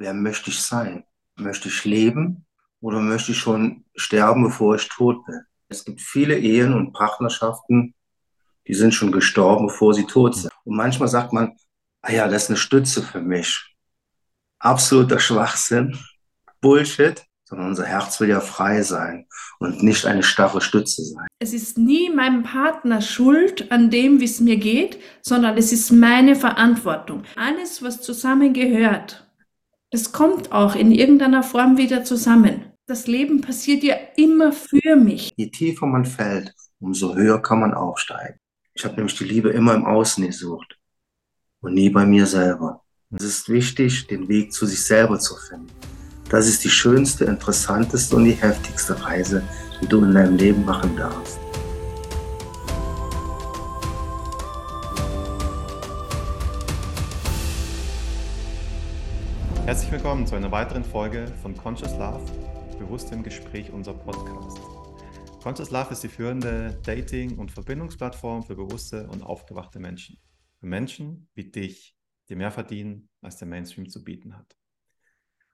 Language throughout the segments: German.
wer möchte ich sein? Möchte ich leben oder möchte ich schon sterben, bevor ich tot bin? Es gibt viele Ehen und Partnerschaften, die sind schon gestorben, bevor sie tot sind. Und manchmal sagt man, ah ja, das ist eine Stütze für mich. Absoluter Schwachsinn, Bullshit, sondern unser Herz will ja frei sein und nicht eine starre Stütze sein. Es ist nie meinem Partner schuld an dem, wie es mir geht, sondern es ist meine Verantwortung. Alles, was zusammengehört, das kommt auch in irgendeiner Form wieder zusammen. Das Leben passiert ja immer für mich. Je tiefer man fällt, umso höher kann man aufsteigen. Ich habe nämlich die Liebe immer im Außen gesucht und nie bei mir selber. Es ist wichtig, den Weg zu sich selber zu finden. Das ist die schönste, interessanteste und die heftigste Reise, die du in deinem Leben machen darfst. Herzlich willkommen zu einer weiteren Folge von Conscious Love, bewusstem Gespräch, unser Podcast. Conscious Love ist die führende Dating- und Verbindungsplattform für bewusste und aufgewachte Menschen. Für Menschen wie dich, die mehr verdienen, als der Mainstream zu bieten hat.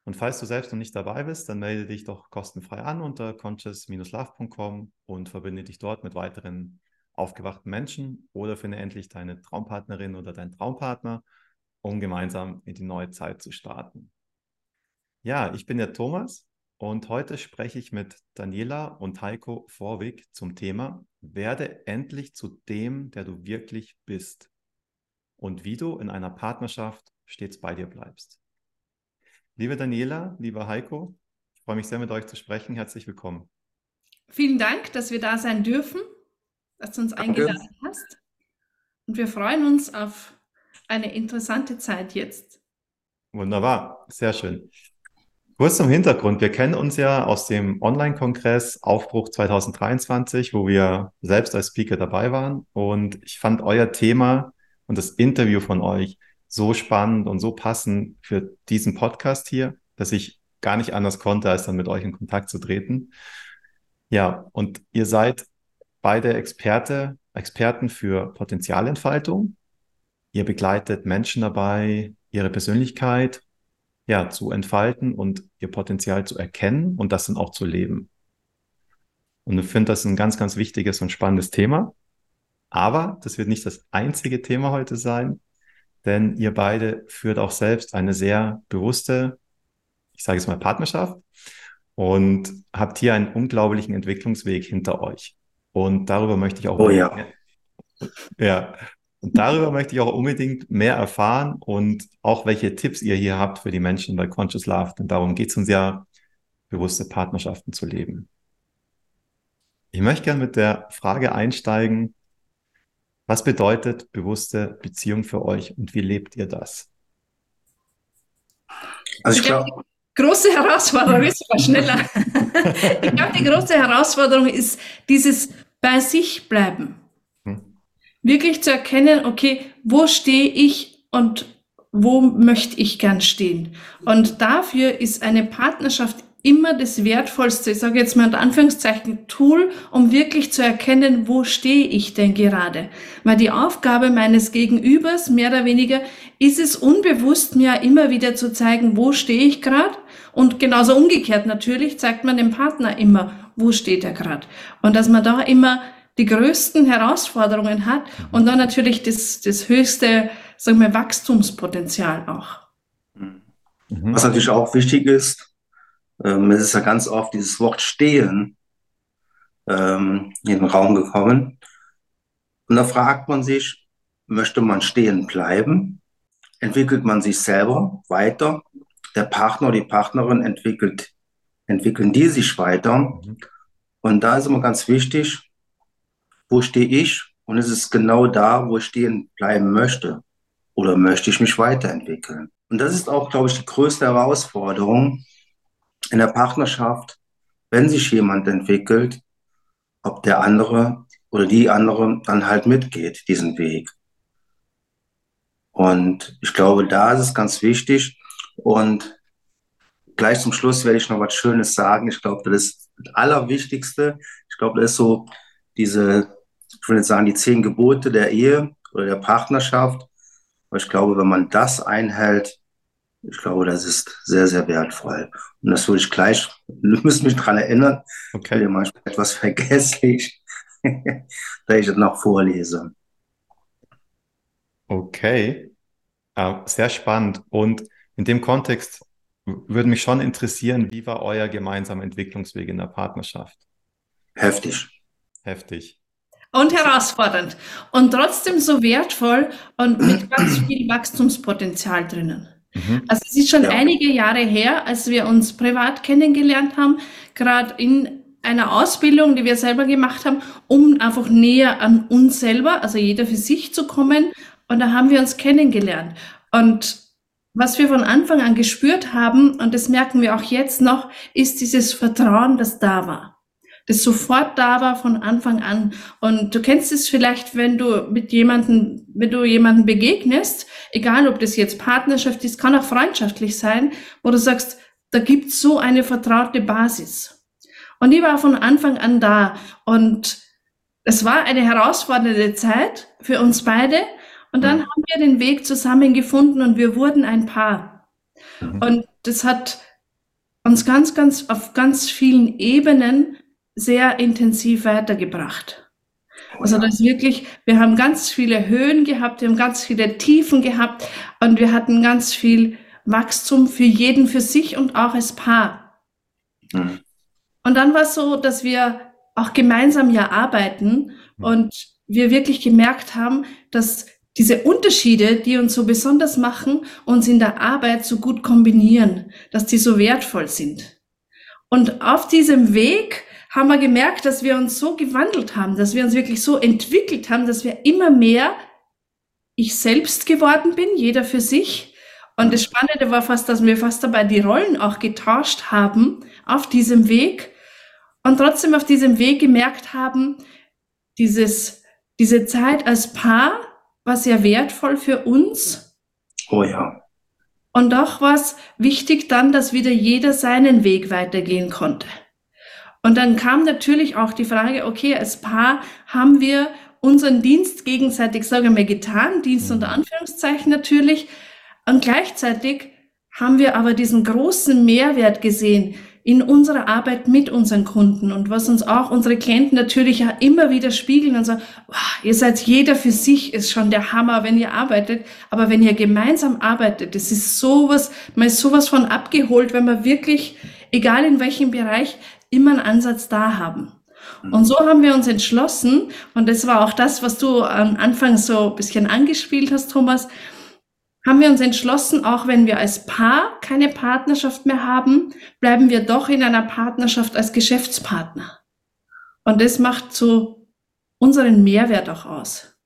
Und falls du selbst noch nicht dabei bist, dann melde dich doch kostenfrei an unter conscious-love.com und verbinde dich dort mit weiteren aufgewachten Menschen oder finde endlich deine Traumpartnerin oder deinen Traumpartner, um gemeinsam in die neue Zeit zu starten. Ja, ich bin der Thomas und heute spreche ich mit Daniela und Heiko Vorwig zum Thema Werde endlich zu dem, der du wirklich bist und wie du in einer Partnerschaft stets bei dir bleibst. Liebe Daniela, lieber Heiko, ich freue mich sehr mit euch zu sprechen. Herzlich willkommen. Vielen Dank, dass wir da sein dürfen, dass du uns eingeladen hast. Und wir freuen uns auf eine interessante Zeit jetzt. Wunderbar, sehr schön. Kurz zum Hintergrund. Wir kennen uns ja aus dem Online-Kongress Aufbruch 2023, wo wir selbst als Speaker dabei waren. Und ich fand euer Thema und das Interview von euch so spannend und so passend für diesen Podcast hier, dass ich gar nicht anders konnte, als dann mit euch in Kontakt zu treten. Ja, und ihr seid beide Experte, Experten für Potenzialentfaltung. Ihr begleitet Menschen dabei, ihre Persönlichkeit ja, zu entfalten und ihr Potenzial zu erkennen und das dann auch zu leben. Und ich finde das ein ganz, ganz wichtiges und spannendes Thema. Aber das wird nicht das einzige Thema heute sein, denn ihr beide führt auch selbst eine sehr bewusste, ich sage es mal, Partnerschaft und habt hier einen unglaublichen Entwicklungsweg hinter euch. Und darüber möchte ich auch. Oh ja. Ja, und darüber möchte ich auch unbedingt mehr erfahren und auch welche Tipps ihr hier habt für die Menschen bei Conscious Love. Denn darum geht es uns ja, bewusste Partnerschaften zu leben. Ich möchte gerne mit der Frage einsteigen, was bedeutet bewusste Beziehung für euch und wie lebt ihr das? Also ich glaube, große Herausforderung ist mal schneller. ich glaube, die große Herausforderung ist dieses bei sich bleiben wirklich zu erkennen, okay, wo stehe ich und wo möchte ich gern stehen? Und dafür ist eine Partnerschaft immer das wertvollste, ich sage jetzt mal unter Anführungszeichen, Tool, um wirklich zu erkennen, wo stehe ich denn gerade. Weil die Aufgabe meines Gegenübers, mehr oder weniger, ist es unbewusst mir immer wieder zu zeigen, wo stehe ich gerade. Und genauso umgekehrt natürlich zeigt man dem Partner immer, wo steht er gerade. Und dass man da immer die größten Herausforderungen hat und dann natürlich das, das höchste, sagen wir, Wachstumspotenzial auch. Mhm. Was natürlich auch wichtig ist, ähm, es ist ja ganz oft dieses Wort stehen ähm, in den Raum gekommen. Und da fragt man sich, möchte man stehen bleiben? Entwickelt man sich selber weiter? Der Partner oder die Partnerin entwickelt, entwickeln die sich weiter? Mhm. Und da ist immer ganz wichtig, wo stehe ich? Und es ist genau da, wo ich stehen bleiben möchte. Oder möchte ich mich weiterentwickeln? Und das ist auch, glaube ich, die größte Herausforderung in der Partnerschaft, wenn sich jemand entwickelt, ob der andere oder die andere dann halt mitgeht, diesen Weg. Und ich glaube, da ist es ganz wichtig. Und gleich zum Schluss werde ich noch was Schönes sagen. Ich glaube, das ist das Allerwichtigste. Ich glaube, das ist so diese ich will jetzt sagen, die zehn Gebote der Ehe oder der Partnerschaft. Aber ich glaube, wenn man das einhält, Ich glaube, das ist sehr, sehr wertvoll. Und das würde ich gleich, du müsst mich daran erinnern, okay. ich bin manchmal etwas vergesslich, da ich das noch vorlese. Okay, sehr spannend. Und in dem Kontext würde mich schon interessieren, wie war euer gemeinsamer Entwicklungsweg in der Partnerschaft? Heftig. Heftig. Und herausfordernd. Und trotzdem so wertvoll und mit ganz viel Wachstumspotenzial drinnen. Mhm. Also es ist schon ja. einige Jahre her, als wir uns privat kennengelernt haben, gerade in einer Ausbildung, die wir selber gemacht haben, um einfach näher an uns selber, also jeder für sich zu kommen. Und da haben wir uns kennengelernt. Und was wir von Anfang an gespürt haben, und das merken wir auch jetzt noch, ist dieses Vertrauen, das da war das sofort da war von Anfang an. Und du kennst es vielleicht, wenn du mit jemanden, wenn du jemanden begegnest, egal ob das jetzt Partnerschaft ist, kann auch freundschaftlich sein, wo du sagst, da gibt's so eine vertraute Basis. Und die war von Anfang an da. Und es war eine herausfordernde Zeit für uns beide. Und dann mhm. haben wir den Weg zusammengefunden und wir wurden ein Paar. Mhm. Und das hat uns ganz, ganz auf ganz vielen Ebenen sehr intensiv weitergebracht. Oh also das wirklich, wir haben ganz viele Höhen gehabt, wir haben ganz viele Tiefen gehabt und wir hatten ganz viel Wachstum für jeden für sich und auch als Paar. Mhm. Und dann war es so, dass wir auch gemeinsam ja arbeiten mhm. und wir wirklich gemerkt haben, dass diese Unterschiede, die uns so besonders machen, uns in der Arbeit so gut kombinieren, dass die so wertvoll sind. Und auf diesem Weg haben wir gemerkt, dass wir uns so gewandelt haben, dass wir uns wirklich so entwickelt haben, dass wir immer mehr ich selbst geworden bin, jeder für sich. Und das Spannende war fast, dass wir fast dabei die Rollen auch getauscht haben auf diesem Weg und trotzdem auf diesem Weg gemerkt haben, dieses, diese Zeit als Paar war sehr wertvoll für uns. Oh ja. Und auch war es wichtig dann, dass wieder jeder seinen Weg weitergehen konnte. Und dann kam natürlich auch die Frage, okay, als Paar haben wir unseren Dienst gegenseitig, sagen wir, getan, Dienst unter Anführungszeichen natürlich. Und gleichzeitig haben wir aber diesen großen Mehrwert gesehen in unserer Arbeit mit unseren Kunden und was uns auch unsere Klienten natürlich ja immer wieder spiegeln und sagen, wow, ihr seid jeder für sich, ist schon der Hammer, wenn ihr arbeitet. Aber wenn ihr gemeinsam arbeitet, das ist sowas, man ist sowas von abgeholt, wenn man wirklich, egal in welchem Bereich, immer einen Ansatz da haben. Und so haben wir uns entschlossen, und das war auch das, was du am Anfang so ein bisschen angespielt hast, Thomas, haben wir uns entschlossen, auch wenn wir als Paar keine Partnerschaft mehr haben, bleiben wir doch in einer Partnerschaft als Geschäftspartner. Und das macht so unseren Mehrwert auch aus.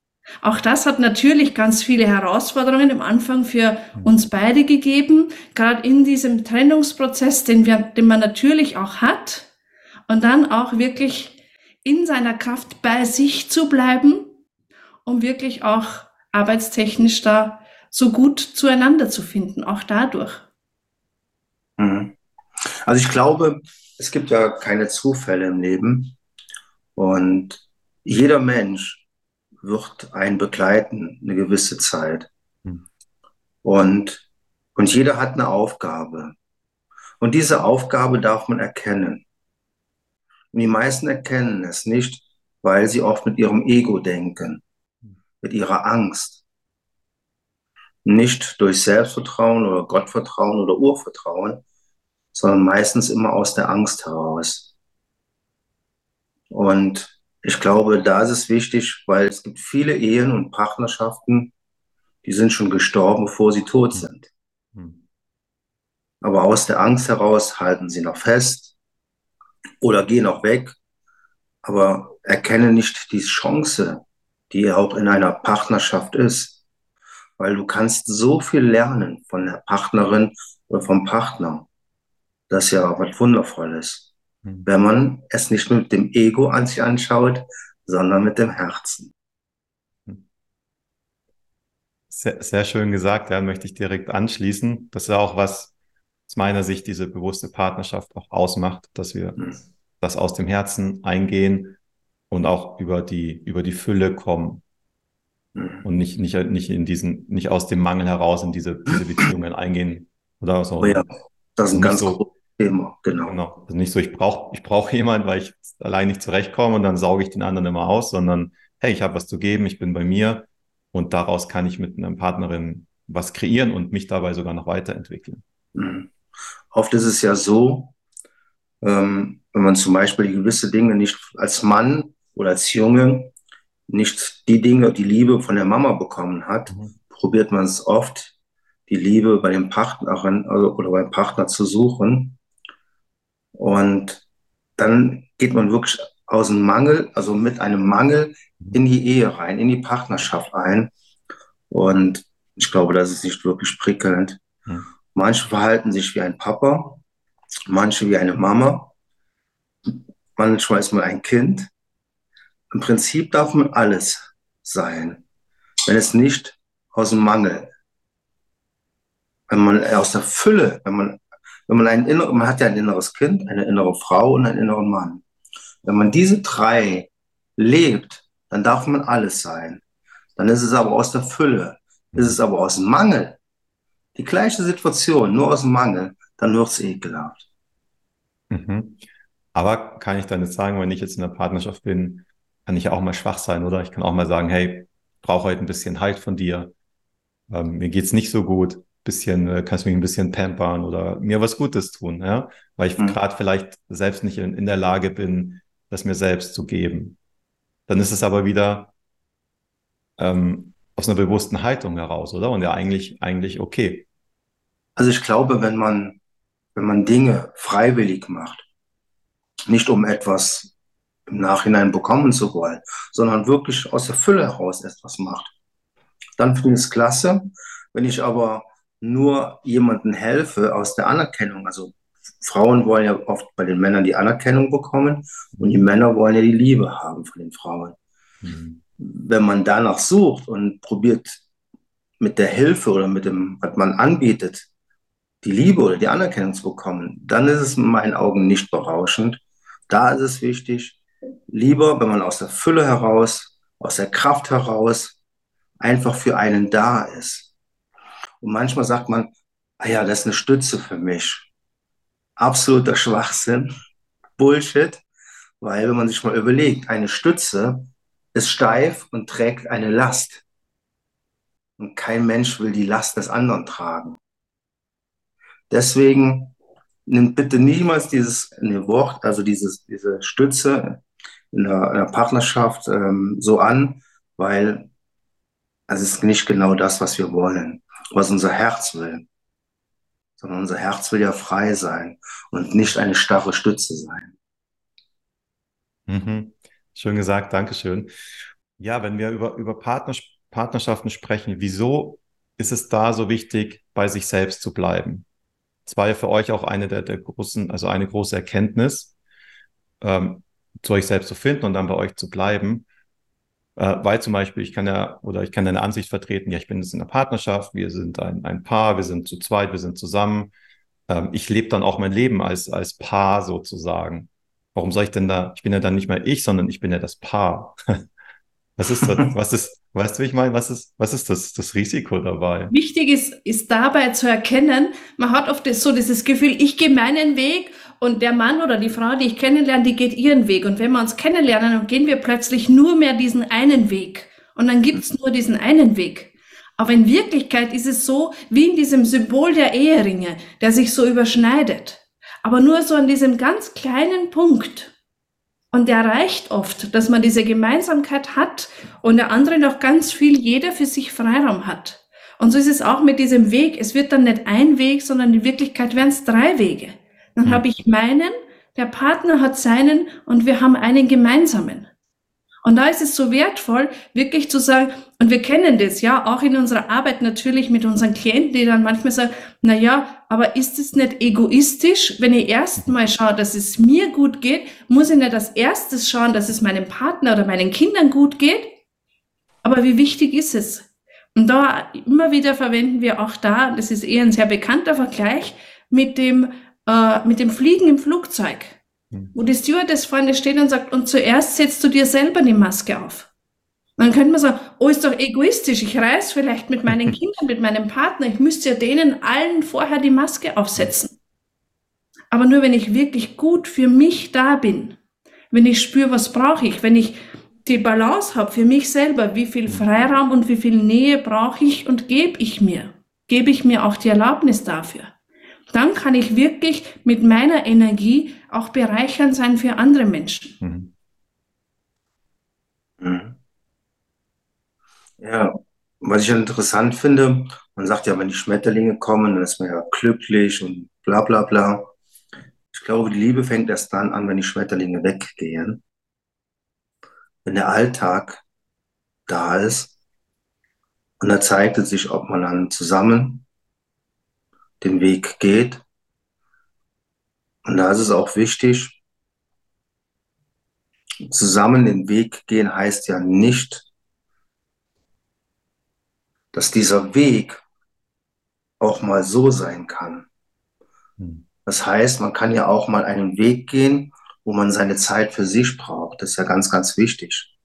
Auch das hat natürlich ganz viele Herausforderungen am Anfang für uns beide gegeben, gerade in diesem Trennungsprozess, den wir, den man natürlich auch hat und dann auch wirklich in seiner Kraft bei sich zu bleiben, um wirklich auch arbeitstechnisch da so gut zueinander zu finden, auch dadurch. Mhm. Also ich glaube, es gibt ja keine Zufälle im Leben und jeder Mensch wird einen begleiten eine gewisse Zeit. Mhm. Und, und jeder hat eine Aufgabe. Und diese Aufgabe darf man erkennen. Und die meisten erkennen es nicht, weil sie oft mit ihrem Ego denken, mit ihrer Angst. Nicht durch Selbstvertrauen oder Gottvertrauen oder Urvertrauen, sondern meistens immer aus der Angst heraus. Und ich glaube, da ist es wichtig, weil es gibt viele Ehen und Partnerschaften, die sind schon gestorben, bevor sie tot sind. Hm. Aber aus der Angst heraus halten sie noch fest oder gehen auch weg, aber erkenne nicht die Chance, die auch in einer Partnerschaft ist, weil du kannst so viel lernen von der Partnerin oder vom Partner. Das ist ja was Wundervolles, mhm. wenn man es nicht mit dem Ego an sich anschaut, sondern mit dem Herzen. Sehr, sehr schön gesagt, ja, möchte ich direkt anschließen. Das ist ja auch was, aus meiner Sicht diese bewusste Partnerschaft auch ausmacht, dass wir mhm. das aus dem Herzen eingehen und auch über die, über die Fülle kommen. Mhm. Und nicht, nicht, nicht in diesen, nicht aus dem Mangel heraus in diese, diese Beziehungen eingehen, Oder so. Oh ja, das ist ein ganz so, großes Thema, genau. genau. Also nicht so, ich brauche ich brauch jemanden, weil ich allein nicht zurechtkomme und dann sauge ich den anderen immer aus, sondern hey, ich habe was zu geben, ich bin bei mir und daraus kann ich mit einer Partnerin was kreieren und mich dabei sogar noch weiterentwickeln. Mhm. Oft ist es ja so, ähm, wenn man zum Beispiel gewisse Dinge nicht als Mann oder als Junge nicht die Dinge, die Liebe von der Mama bekommen hat, mhm. probiert man es oft, die Liebe bei dem Partnerin also, oder beim Partner zu suchen. Und dann geht man wirklich aus dem Mangel, also mit einem Mangel in die Ehe rein, in die Partnerschaft ein. Und ich glaube, das ist nicht wirklich prickelnd. Mhm. Manche verhalten sich wie ein Papa, manche wie eine Mama, manchmal ist man ein Kind. Im Prinzip darf man alles sein, wenn es nicht aus dem Mangel, wenn man aus der Fülle, wenn man, wenn man ein inner, man hat ja ein inneres Kind, eine innere Frau und einen inneren Mann. Wenn man diese drei lebt, dann darf man alles sein. Dann ist es aber aus der Fülle. Ist es aber aus dem Mangel, die gleiche Situation, nur aus dem Mangel, dann wird es ekelhaft. Mhm. Aber kann ich dann jetzt sagen, wenn ich jetzt in einer Partnerschaft bin, kann ich ja auch mal schwach sein, oder? Ich kann auch mal sagen, hey, ich brauche heute ein bisschen Halt von dir. Ähm, mir geht's nicht so gut. Bisschen, äh, kannst du mich ein bisschen pampern oder mir was Gutes tun, ja? Weil ich mhm. gerade vielleicht selbst nicht in, in der Lage bin, das mir selbst zu geben. Dann ist es aber wieder ähm, aus einer bewussten Haltung heraus, oder? Und ja, eigentlich, eigentlich okay. Also ich glaube, wenn man, wenn man Dinge freiwillig macht, nicht um etwas im Nachhinein bekommen zu wollen, sondern wirklich aus der Fülle heraus etwas macht, dann finde ich es klasse. Wenn ich aber nur jemandem helfe aus der Anerkennung, also Frauen wollen ja oft bei den Männern die Anerkennung bekommen und die Männer wollen ja die Liebe haben von den Frauen. Mhm. Wenn man danach sucht und probiert mit der Hilfe oder mit dem, was man anbietet, die Liebe oder die Anerkennung zu bekommen, dann ist es in meinen Augen nicht berauschend. Da ist es wichtig, lieber, wenn man aus der Fülle heraus, aus der Kraft heraus einfach für einen da ist. Und manchmal sagt man, ah ja, das ist eine Stütze für mich. Absoluter Schwachsinn, Bullshit, weil wenn man sich mal überlegt, eine Stütze ist steif und trägt eine Last. Und kein Mensch will die Last des anderen tragen. Deswegen nimmt bitte niemals dieses Wort, also dieses, diese Stütze in der, in der Partnerschaft ähm, so an, weil es ist nicht genau das, was wir wollen, was unser Herz will. Sondern unser Herz will ja frei sein und nicht eine starre Stütze sein. Mhm. Schön gesagt, Dankeschön. Ja, wenn wir über, über Partners Partnerschaften sprechen, wieso ist es da so wichtig, bei sich selbst zu bleiben? Es war ja für euch auch eine der, der großen, also eine große Erkenntnis, ähm, zu euch selbst zu finden und dann bei euch zu bleiben. Äh, weil zum Beispiel, ich kann ja, oder ich kann eine Ansicht vertreten, ja, ich bin jetzt in einer Partnerschaft, wir sind ein, ein Paar, wir sind zu zweit, wir sind zusammen. Ähm, ich lebe dann auch mein Leben als, als Paar sozusagen. Warum soll ich denn da, ich bin ja dann nicht mehr ich, sondern ich bin ja das Paar. was ist das, was ist, Weißt du, wie ich meine? Was ist, was ist das, das Risiko dabei? Wichtig ist, ist dabei zu erkennen, man hat oft so dieses Gefühl, ich gehe meinen Weg und der Mann oder die Frau, die ich kennenlerne, die geht ihren Weg. Und wenn wir uns kennenlernen, dann gehen wir plötzlich nur mehr diesen einen Weg. Und dann gibt's nur diesen einen Weg. Aber in Wirklichkeit ist es so, wie in diesem Symbol der Eheringe, der sich so überschneidet. Aber nur so an diesem ganz kleinen Punkt. Und der reicht oft, dass man diese Gemeinsamkeit hat und der andere noch ganz viel, jeder für sich Freiraum hat. Und so ist es auch mit diesem Weg. Es wird dann nicht ein Weg, sondern in Wirklichkeit werden es drei Wege. Dann mhm. habe ich meinen, der Partner hat seinen und wir haben einen gemeinsamen. Und da ist es so wertvoll, wirklich zu sagen, und wir kennen das ja auch in unserer Arbeit natürlich mit unseren Klienten, die dann manchmal sagen, na ja, aber ist es nicht egoistisch, wenn ich erstmal schaue, dass es mir gut geht, muss ich nicht als erstes schauen, dass es meinem Partner oder meinen Kindern gut geht? Aber wie wichtig ist es? Und da immer wieder verwenden wir auch da, das ist eher ein sehr bekannter Vergleich mit dem, äh, mit dem Fliegen im Flugzeug. Hm. Wo die Stewardess vorne steht und sagt, und zuerst setzt du dir selber die Maske auf. Dann könnte man sagen, oh, ist doch egoistisch, ich reise vielleicht mit meinen Kindern, mit meinem Partner, ich müsste ja denen allen vorher die Maske aufsetzen. Aber nur wenn ich wirklich gut für mich da bin, wenn ich spüre, was brauche ich, wenn ich die Balance habe für mich selber, wie viel Freiraum und wie viel Nähe brauche ich und gebe ich mir, gebe ich mir auch die Erlaubnis dafür. Dann kann ich wirklich mit meiner Energie auch bereichernd sein für andere Menschen. Mhm. Ja, was ich interessant finde, man sagt ja, wenn die Schmetterlinge kommen, dann ist man ja glücklich und bla bla bla. Ich glaube, die Liebe fängt erst dann an, wenn die Schmetterlinge weggehen. Wenn der Alltag da ist. Und da zeigt es sich, ob man dann zusammen den Weg geht. Und da ist es auch wichtig, zusammen den Weg gehen heißt ja nicht, dass dieser Weg auch mal so sein kann. Hm. Das heißt, man kann ja auch mal einen Weg gehen, wo man seine Zeit für sich braucht. Das ist ja ganz, ganz wichtig.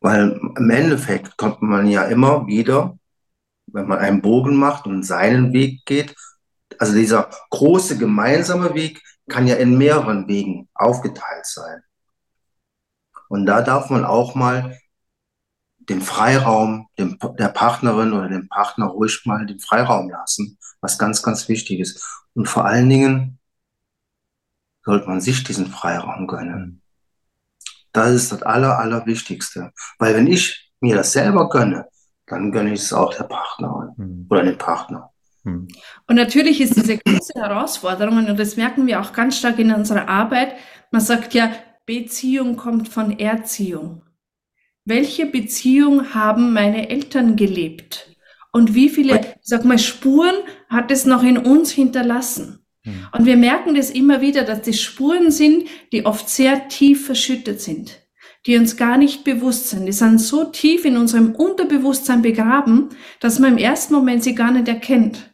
Weil im Endeffekt kommt man ja immer wieder, wenn man einen Bogen macht und seinen Weg geht, also dieser große gemeinsame Weg kann ja in mehreren Wegen aufgeteilt sein. Und da darf man auch mal den Freiraum dem, der Partnerin oder dem Partner ruhig mal den Freiraum lassen, was ganz, ganz wichtig ist. Und vor allen Dingen sollte man sich diesen Freiraum gönnen. Das ist das Aller, Allerwichtigste. Weil wenn ich mir das selber gönne, dann gönne ich es auch der Partnerin mhm. oder dem Partner. Mhm. Und natürlich ist diese große Herausforderung, und das merken wir auch ganz stark in unserer Arbeit, man sagt ja, Beziehung kommt von Erziehung. Welche Beziehung haben meine Eltern gelebt? Und wie viele, sag mal, Spuren hat es noch in uns hinterlassen? Hm. Und wir merken das immer wieder, dass das Spuren sind, die oft sehr tief verschüttet sind, die uns gar nicht bewusst sind. Die sind so tief in unserem Unterbewusstsein begraben, dass man im ersten Moment sie gar nicht erkennt.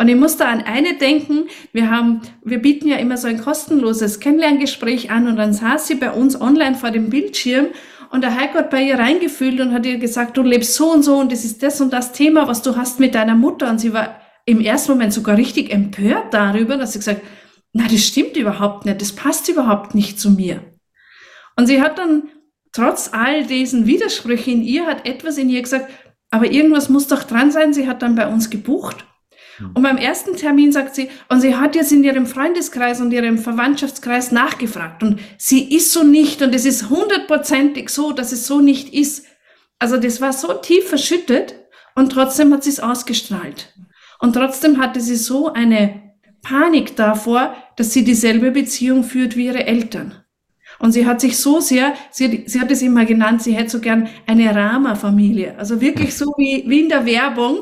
Und ich muss da an eine denken. Wir haben, wir bieten ja immer so ein kostenloses Kennenlerngespräch an und dann saß sie bei uns online vor dem Bildschirm und der Heiko hat bei ihr reingefühlt und hat ihr gesagt, du lebst so und so und das ist das und das Thema, was du hast mit deiner Mutter. Und sie war im ersten Moment sogar richtig empört darüber, dass sie gesagt, na, das stimmt überhaupt nicht, das passt überhaupt nicht zu mir. Und sie hat dann trotz all diesen Widersprüchen in ihr, hat etwas in ihr gesagt, aber irgendwas muss doch dran sein. Sie hat dann bei uns gebucht. Hm. Und beim ersten Termin sagt sie, und sie hat jetzt in ihrem Freundeskreis und ihrem Verwandtschaftskreis nachgefragt und sie ist so nicht und es ist hundertprozentig so, dass es so nicht ist. Also das war so tief verschüttet und trotzdem hat sie es ausgestrahlt. Und trotzdem hatte sie so eine Panik davor, dass sie dieselbe Beziehung führt wie ihre Eltern. Und sie hat sich so sehr, sie, sie hat es immer genannt, sie hätte so gern eine Rama-Familie. Also wirklich so wie, wie in der Werbung.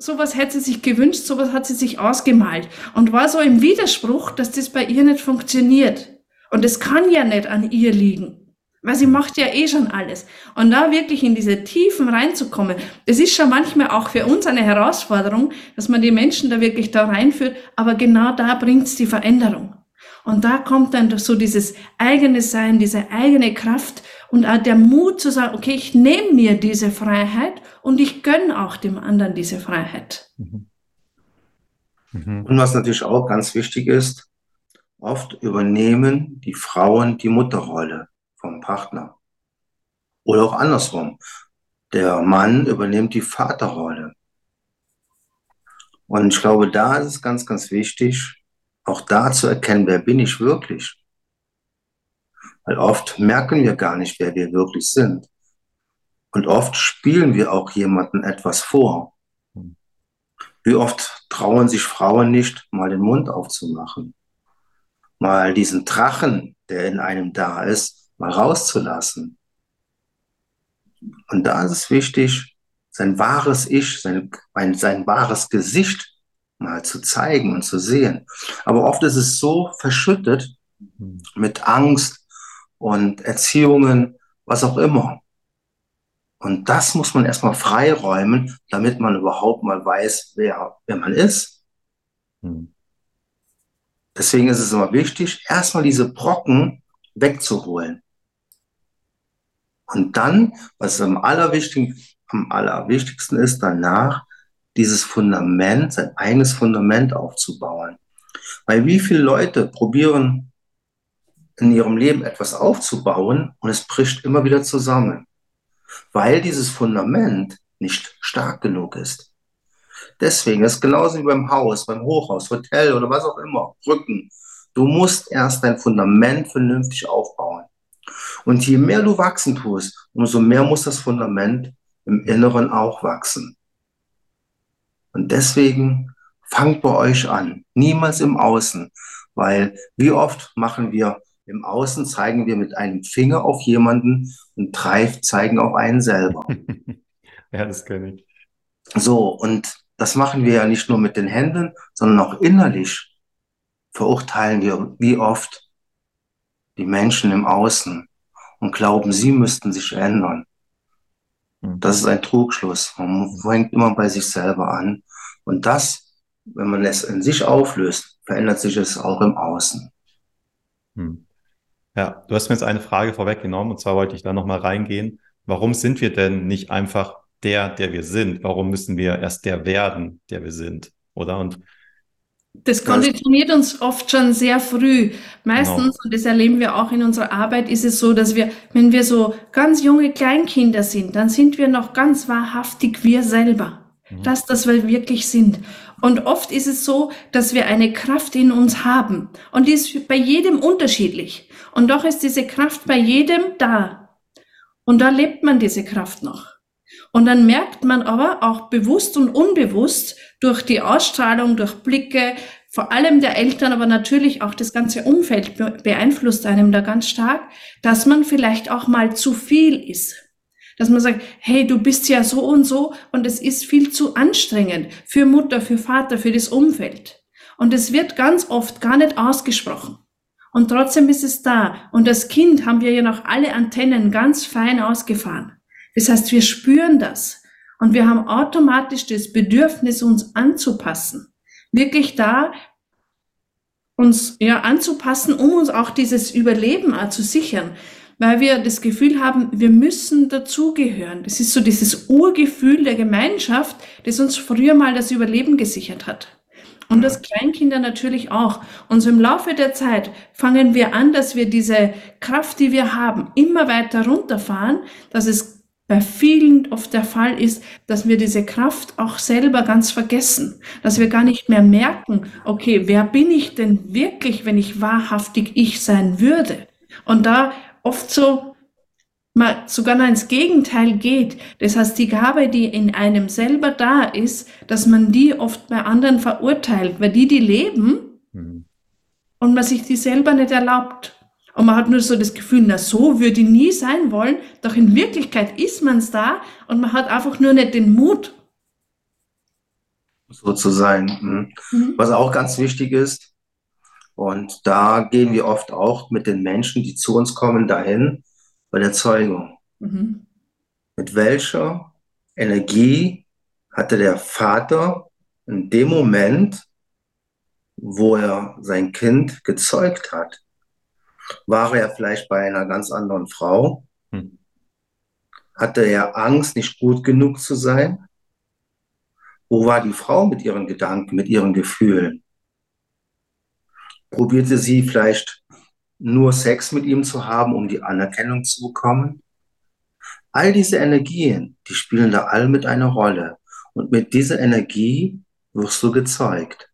Sowas hätte sie sich gewünscht, sowas hat sie sich ausgemalt. Und war so im Widerspruch, dass das bei ihr nicht funktioniert. Und es kann ja nicht an ihr liegen. Weil sie macht ja eh schon alles. Und da wirklich in diese Tiefen reinzukommen, das ist schon manchmal auch für uns eine Herausforderung, dass man die Menschen da wirklich da reinführt. Aber genau da bringt's die Veränderung. Und da kommt dann so dieses eigene Sein, diese eigene Kraft und auch der Mut zu sagen, okay, ich nehme mir diese Freiheit und ich gönne auch dem anderen diese Freiheit. Mhm. Mhm. Und was natürlich auch ganz wichtig ist, oft übernehmen die Frauen die Mutterrolle vom Partner. Oder auch andersrum. Der Mann übernimmt die Vaterrolle. Und ich glaube, da ist es ganz, ganz wichtig, auch da zu erkennen, wer bin ich wirklich. Weil oft merken wir gar nicht, wer wir wirklich sind. Und oft spielen wir auch jemanden etwas vor. Wie oft trauen sich Frauen nicht, mal den Mund aufzumachen, mal diesen Drachen, der in einem da ist, mal rauszulassen. Und da ist es wichtig, sein wahres Ich, sein, sein wahres Gesicht mal zu zeigen und zu sehen. Aber oft ist es so verschüttet mit Angst und Erziehungen, was auch immer. Und das muss man erstmal freiräumen, damit man überhaupt mal weiß, wer, wer man ist. Hm. Deswegen ist es immer wichtig, erstmal diese Brocken wegzuholen. Und dann, was am allerwichtigsten, am allerwichtigsten ist, danach dieses Fundament, sein eigenes Fundament aufzubauen. Weil wie viele Leute probieren in ihrem Leben etwas aufzubauen und es bricht immer wieder zusammen, weil dieses Fundament nicht stark genug ist. Deswegen ist genauso wie beim Haus, beim Hochhaus, Hotel oder was auch immer, Brücken. Du musst erst dein Fundament vernünftig aufbauen. Und je mehr du wachsen tust, umso mehr muss das Fundament im Inneren auch wachsen. Und deswegen fangt bei euch an, niemals im Außen, weil wie oft machen wir im Außen, zeigen wir mit einem Finger auf jemanden und drei zeigen auf einen selber. ja, das kenne ich. So, und das machen wir ja nicht nur mit den Händen, sondern auch innerlich verurteilen wir wie oft die Menschen im Außen und glauben, sie müssten sich ändern. Hm. Das ist ein Trugschluss. Man fängt immer bei sich selber an. Und das, wenn man es in sich auflöst, verändert sich es auch im Außen. Hm. Ja, du hast mir jetzt eine Frage vorweggenommen und zwar wollte ich da nochmal reingehen. Warum sind wir denn nicht einfach der, der wir sind? Warum müssen wir erst der werden, der wir sind? Oder? Und das konditioniert uns oft schon sehr früh. Meistens, genau. und das erleben wir auch in unserer Arbeit, ist es so, dass wir, wenn wir so ganz junge Kleinkinder sind, dann sind wir noch ganz wahrhaftig wir selber. Mhm. Das, das wir wirklich sind. Und oft ist es so, dass wir eine Kraft in uns haben. Und die ist bei jedem unterschiedlich. Und doch ist diese Kraft bei jedem da. Und da lebt man diese Kraft noch. Und dann merkt man aber auch bewusst und unbewusst durch die Ausstrahlung, durch Blicke, vor allem der Eltern, aber natürlich auch das ganze Umfeld beeinflusst einem da ganz stark, dass man vielleicht auch mal zu viel ist. Dass man sagt, hey, du bist ja so und so und es ist viel zu anstrengend für Mutter, für Vater, für das Umfeld. Und es wird ganz oft gar nicht ausgesprochen. Und trotzdem ist es da. Und als Kind haben wir ja noch alle Antennen ganz fein ausgefahren. Das heißt, wir spüren das und wir haben automatisch das Bedürfnis, uns anzupassen. Wirklich da uns ja anzupassen, um uns auch dieses Überleben auch zu sichern, weil wir das Gefühl haben, wir müssen dazugehören. Das ist so dieses Urgefühl der Gemeinschaft, das uns früher mal das Überleben gesichert hat. Und das Kleinkinder natürlich auch. Und so im Laufe der Zeit fangen wir an, dass wir diese Kraft, die wir haben, immer weiter runterfahren, dass es bei vielen oft der Fall ist, dass wir diese Kraft auch selber ganz vergessen, dass wir gar nicht mehr merken, okay, wer bin ich denn wirklich, wenn ich wahrhaftig ich sein würde? Und da oft so mal sogar noch ins Gegenteil geht. Das heißt, die Gabe, die in einem selber da ist, dass man die oft bei anderen verurteilt, weil die die leben mhm. und man sich die selber nicht erlaubt. Und man hat nur so das Gefühl, na so würde ich nie sein wollen. Doch in Wirklichkeit ist man es da und man hat einfach nur nicht den Mut. So zu sein. Mhm. mhm. Was auch ganz wichtig ist, und da gehen wir oft auch mit den Menschen, die zu uns kommen, dahin bei der Zeugung. Mhm. Mit welcher Energie hatte der Vater in dem Moment, wo er sein Kind gezeugt hat, war er vielleicht bei einer ganz anderen Frau? Hm. Hatte er Angst, nicht gut genug zu sein? Wo war die Frau mit ihren Gedanken, mit ihren Gefühlen? Probierte sie vielleicht nur Sex mit ihm zu haben, um die Anerkennung zu bekommen? All diese Energien, die spielen da all mit einer Rolle. Und mit dieser Energie wirst du gezeugt.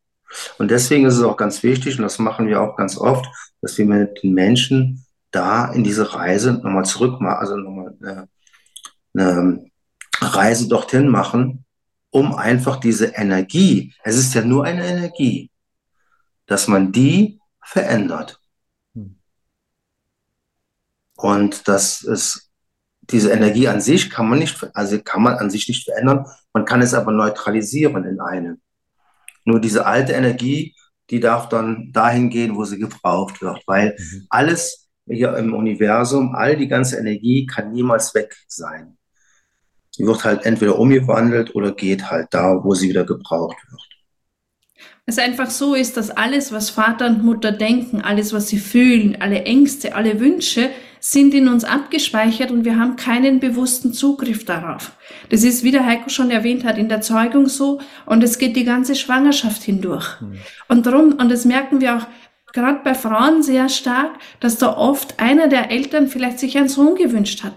Und deswegen ist es auch ganz wichtig, und das machen wir auch ganz oft, dass wir mit den Menschen da in diese Reise nochmal zurück machen, also nochmal eine, eine Reise dorthin machen, um einfach diese Energie, es ist ja nur eine Energie, dass man die verändert. Hm. Und das ist diese Energie an sich kann man nicht, also kann man an sich nicht verändern. Man kann es aber neutralisieren in einem. Nur diese alte Energie, die darf dann dahin gehen, wo sie gebraucht wird, weil mhm. alles hier im Universum, all die ganze Energie kann niemals weg sein. Sie wird halt entweder umgewandelt oder geht halt da, wo sie wieder gebraucht wird. Es einfach so ist, dass alles, was Vater und Mutter denken, alles, was sie fühlen, alle Ängste, alle Wünsche, sind in uns abgespeichert und wir haben keinen bewussten Zugriff darauf. Das ist, wie der Heiko schon erwähnt hat, in der Zeugung so und es geht die ganze Schwangerschaft hindurch. Mhm. Und darum, und das merken wir auch gerade bei Frauen sehr stark, dass da oft einer der Eltern vielleicht sich einen Sohn gewünscht hat.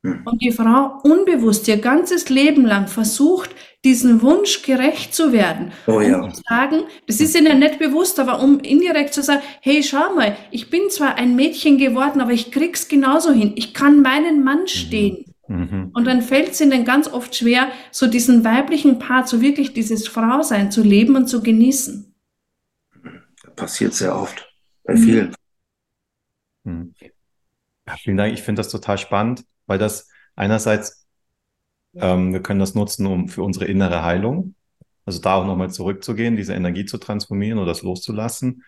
Mhm. Und die Frau unbewusst ihr ganzes Leben lang versucht, diesen Wunsch gerecht zu werden. Oh ja. Zu sagen, das ist ihnen nicht bewusst, aber um indirekt zu sagen, hey, schau mal, ich bin zwar ein Mädchen geworden, aber ich krieg's genauso hin. Ich kann meinen Mann mhm. stehen. Mhm. Und dann fällt es ihnen ganz oft schwer, so diesen weiblichen Part, so wirklich dieses Frausein zu leben und zu genießen. Das passiert sehr oft bei vielen. Mhm. Ja, vielen Dank. Ich finde das total spannend, weil das einerseits ähm, wir können das nutzen, um für unsere innere Heilung, also da auch nochmal zurückzugehen, diese Energie zu transformieren oder das loszulassen.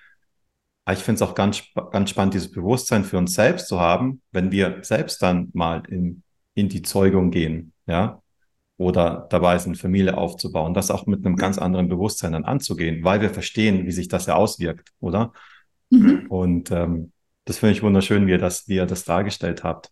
Aber ich finde es auch ganz, ganz spannend, dieses Bewusstsein für uns selbst zu haben, wenn wir selbst dann mal in, in die Zeugung gehen, ja, oder dabei sind, Familie aufzubauen, das auch mit einem ganz anderen Bewusstsein dann anzugehen, weil wir verstehen, wie sich das ja auswirkt, oder? Mhm. Und ähm, das finde ich wunderschön, wie ihr das, wie ihr das dargestellt habt.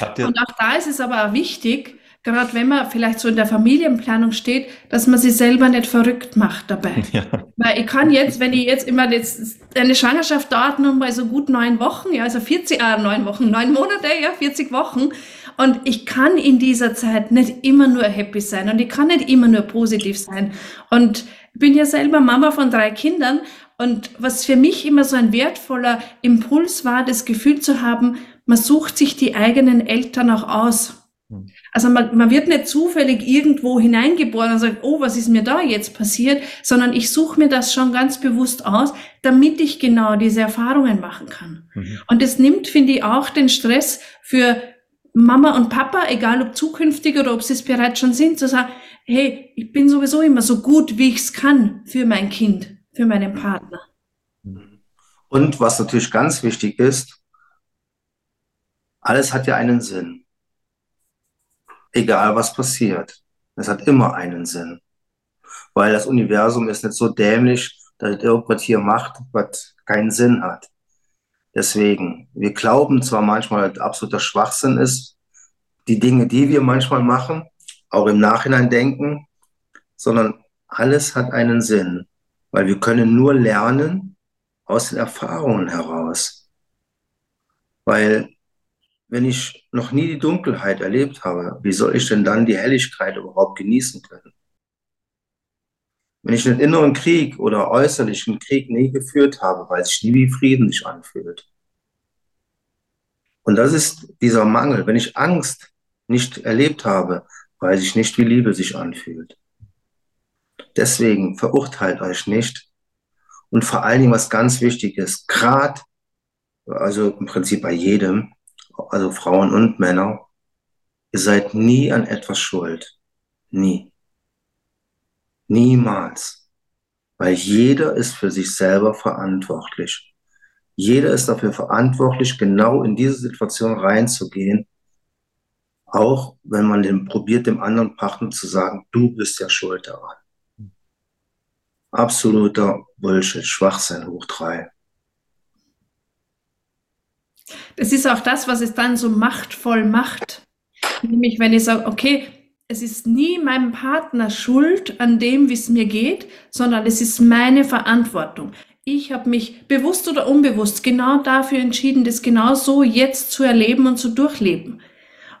habt Und auch da ist es aber wichtig, gerade wenn man vielleicht so in der Familienplanung steht, dass man sich selber nicht verrückt macht dabei. Ja. Weil ich kann jetzt, wenn ich jetzt immer jetzt eine Schwangerschaft dauert noch mal so gut neun Wochen, ja, also 40, äh, neun Wochen, neun Monate, ja, 40 Wochen. Und ich kann in dieser Zeit nicht immer nur happy sein und ich kann nicht immer nur positiv sein. Und ich bin ja selber Mama von drei Kindern und was für mich immer so ein wertvoller Impuls war, das Gefühl zu haben, man sucht sich die eigenen Eltern auch aus. Hm. Also man, man wird nicht zufällig irgendwo hineingeboren und sagt, oh, was ist mir da jetzt passiert, sondern ich suche mir das schon ganz bewusst aus, damit ich genau diese Erfahrungen machen kann. Mhm. Und es nimmt, finde ich, auch den Stress für Mama und Papa, egal ob zukünftig oder ob sie es bereits schon sind, zu sagen, hey, ich bin sowieso immer so gut, wie ich es kann für mein Kind, für meinen Partner. Und was natürlich ganz wichtig ist, alles hat ja einen Sinn egal was passiert. Es hat immer einen Sinn. Weil das Universum ist nicht so dämlich, dass es irgendwas hier macht, was keinen Sinn hat. Deswegen, wir glauben zwar manchmal, dass absoluter Schwachsinn ist, die Dinge, die wir manchmal machen, auch im Nachhinein denken, sondern alles hat einen Sinn, weil wir können nur lernen aus den Erfahrungen heraus. Weil wenn ich noch nie die Dunkelheit erlebt habe, wie soll ich denn dann die Helligkeit überhaupt genießen können? Wenn ich einen inneren Krieg oder äußerlichen Krieg nie geführt habe, weiß ich nie, wie Frieden sich anfühlt. Und das ist dieser Mangel. Wenn ich Angst nicht erlebt habe, weiß ich nicht, wie Liebe sich anfühlt. Deswegen verurteilt euch nicht. Und vor allen Dingen, was ganz wichtig ist, gerade, also im Prinzip bei jedem, also Frauen und Männer, ihr seid nie an etwas schuld. Nie. Niemals. Weil jeder ist für sich selber verantwortlich. Jeder ist dafür verantwortlich, genau in diese Situation reinzugehen. Auch wenn man dem probiert, dem anderen Partner zu sagen, du bist ja schuld daran. Absoluter Bullshit, Schwachsinn hoch drei. Das ist auch das, was es dann so machtvoll macht. Nämlich, wenn ich sage, okay, es ist nie meinem Partner schuld an dem, wie es mir geht, sondern es ist meine Verantwortung. Ich habe mich bewusst oder unbewusst genau dafür entschieden, das genau so jetzt zu erleben und zu durchleben.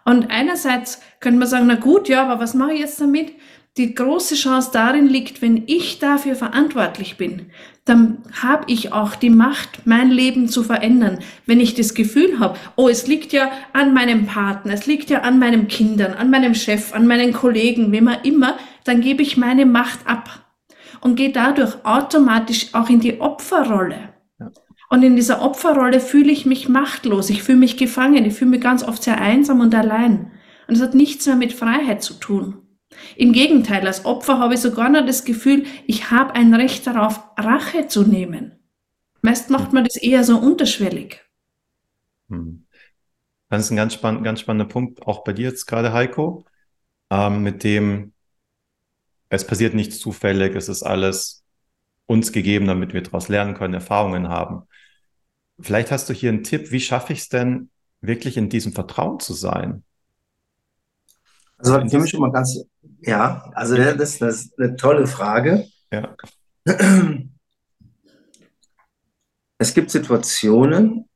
Und einerseits könnte man sagen, na gut, ja, aber was mache ich jetzt damit? Die große Chance darin liegt, wenn ich dafür verantwortlich bin, dann habe ich auch die Macht, mein Leben zu verändern. Wenn ich das Gefühl habe, oh, es liegt ja an meinem Partner, es liegt ja an meinen Kindern, an meinem Chef, an meinen Kollegen, wem auch immer, dann gebe ich meine Macht ab und gehe dadurch automatisch auch in die Opferrolle. Und in dieser Opferrolle fühle ich mich machtlos, ich fühle mich gefangen, ich fühle mich ganz oft sehr einsam und allein. Und es hat nichts mehr mit Freiheit zu tun. Im Gegenteil, als Opfer habe ich sogar noch das Gefühl, ich habe ein Recht darauf, Rache zu nehmen. Meist macht man das eher so unterschwellig. Hm. Das ist ein ganz, spann ganz spannender Punkt, auch bei dir jetzt gerade, Heiko, ähm, mit dem, es passiert nichts zufällig, es ist alles uns gegeben, damit wir daraus lernen können, Erfahrungen haben. vielleicht hast du hier einen Tipp, wie schaffe ich es denn, wirklich in diesem Vertrauen zu sein? Also für mich immer ganz, ja, also das, das ist eine tolle Frage. Ja. Es gibt Situationen,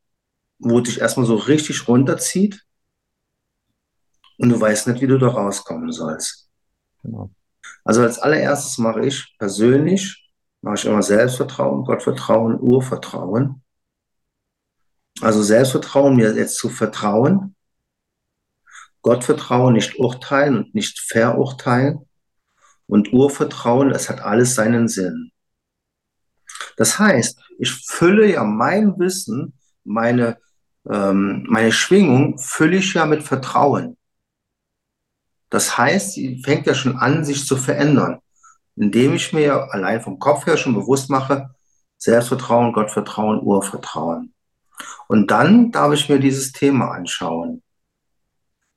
wo dich erstmal so richtig runterzieht und du weißt nicht, wie du da rauskommen sollst. Genau. Also als allererstes mache ich persönlich, mache ich immer Selbstvertrauen, Gottvertrauen, Urvertrauen. Also Selbstvertrauen, mir jetzt zu vertrauen, Gottvertrauen, nicht urteilen und nicht verurteilen und Urvertrauen, es hat alles seinen Sinn. Das heißt, ich fülle ja mein Wissen, meine, ähm, meine Schwingung, fülle ich ja mit Vertrauen. Das heißt, sie fängt ja schon an, sich zu verändern, indem ich mir allein vom Kopf her schon bewusst mache, Selbstvertrauen, Gottvertrauen, Urvertrauen. Und dann darf ich mir dieses Thema anschauen.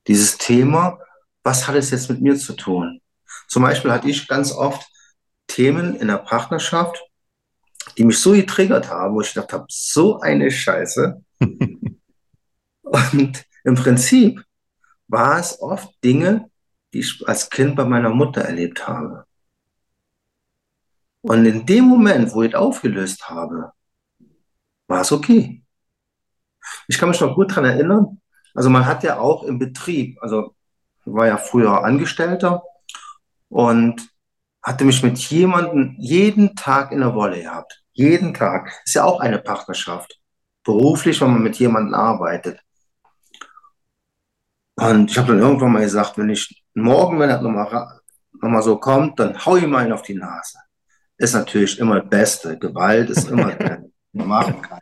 Dieses Thema, was hat es jetzt mit mir zu tun? Zum Beispiel hatte ich ganz oft Themen in der Partnerschaft, die mich so getriggert haben, wo ich gedacht habe, so eine Scheiße. Und im Prinzip war es oft Dinge, die ich als Kind bei meiner Mutter erlebt habe. Und in dem Moment, wo ich es aufgelöst habe, war es okay. Ich kann mich noch gut daran erinnern. Also man hat ja auch im Betrieb, also ich war ja früher Angestellter und hatte mich mit jemandem jeden Tag in der Wolle gehabt. Jeden Tag. Ist ja auch eine Partnerschaft. Beruflich, wenn man mit jemandem arbeitet. Und ich habe dann irgendwann mal gesagt, wenn ich morgen, wenn das nochmal noch mal so kommt, dann hau ich mal einen auf die Nase. Ist natürlich immer das Beste. Gewalt ist immer das man machen kann.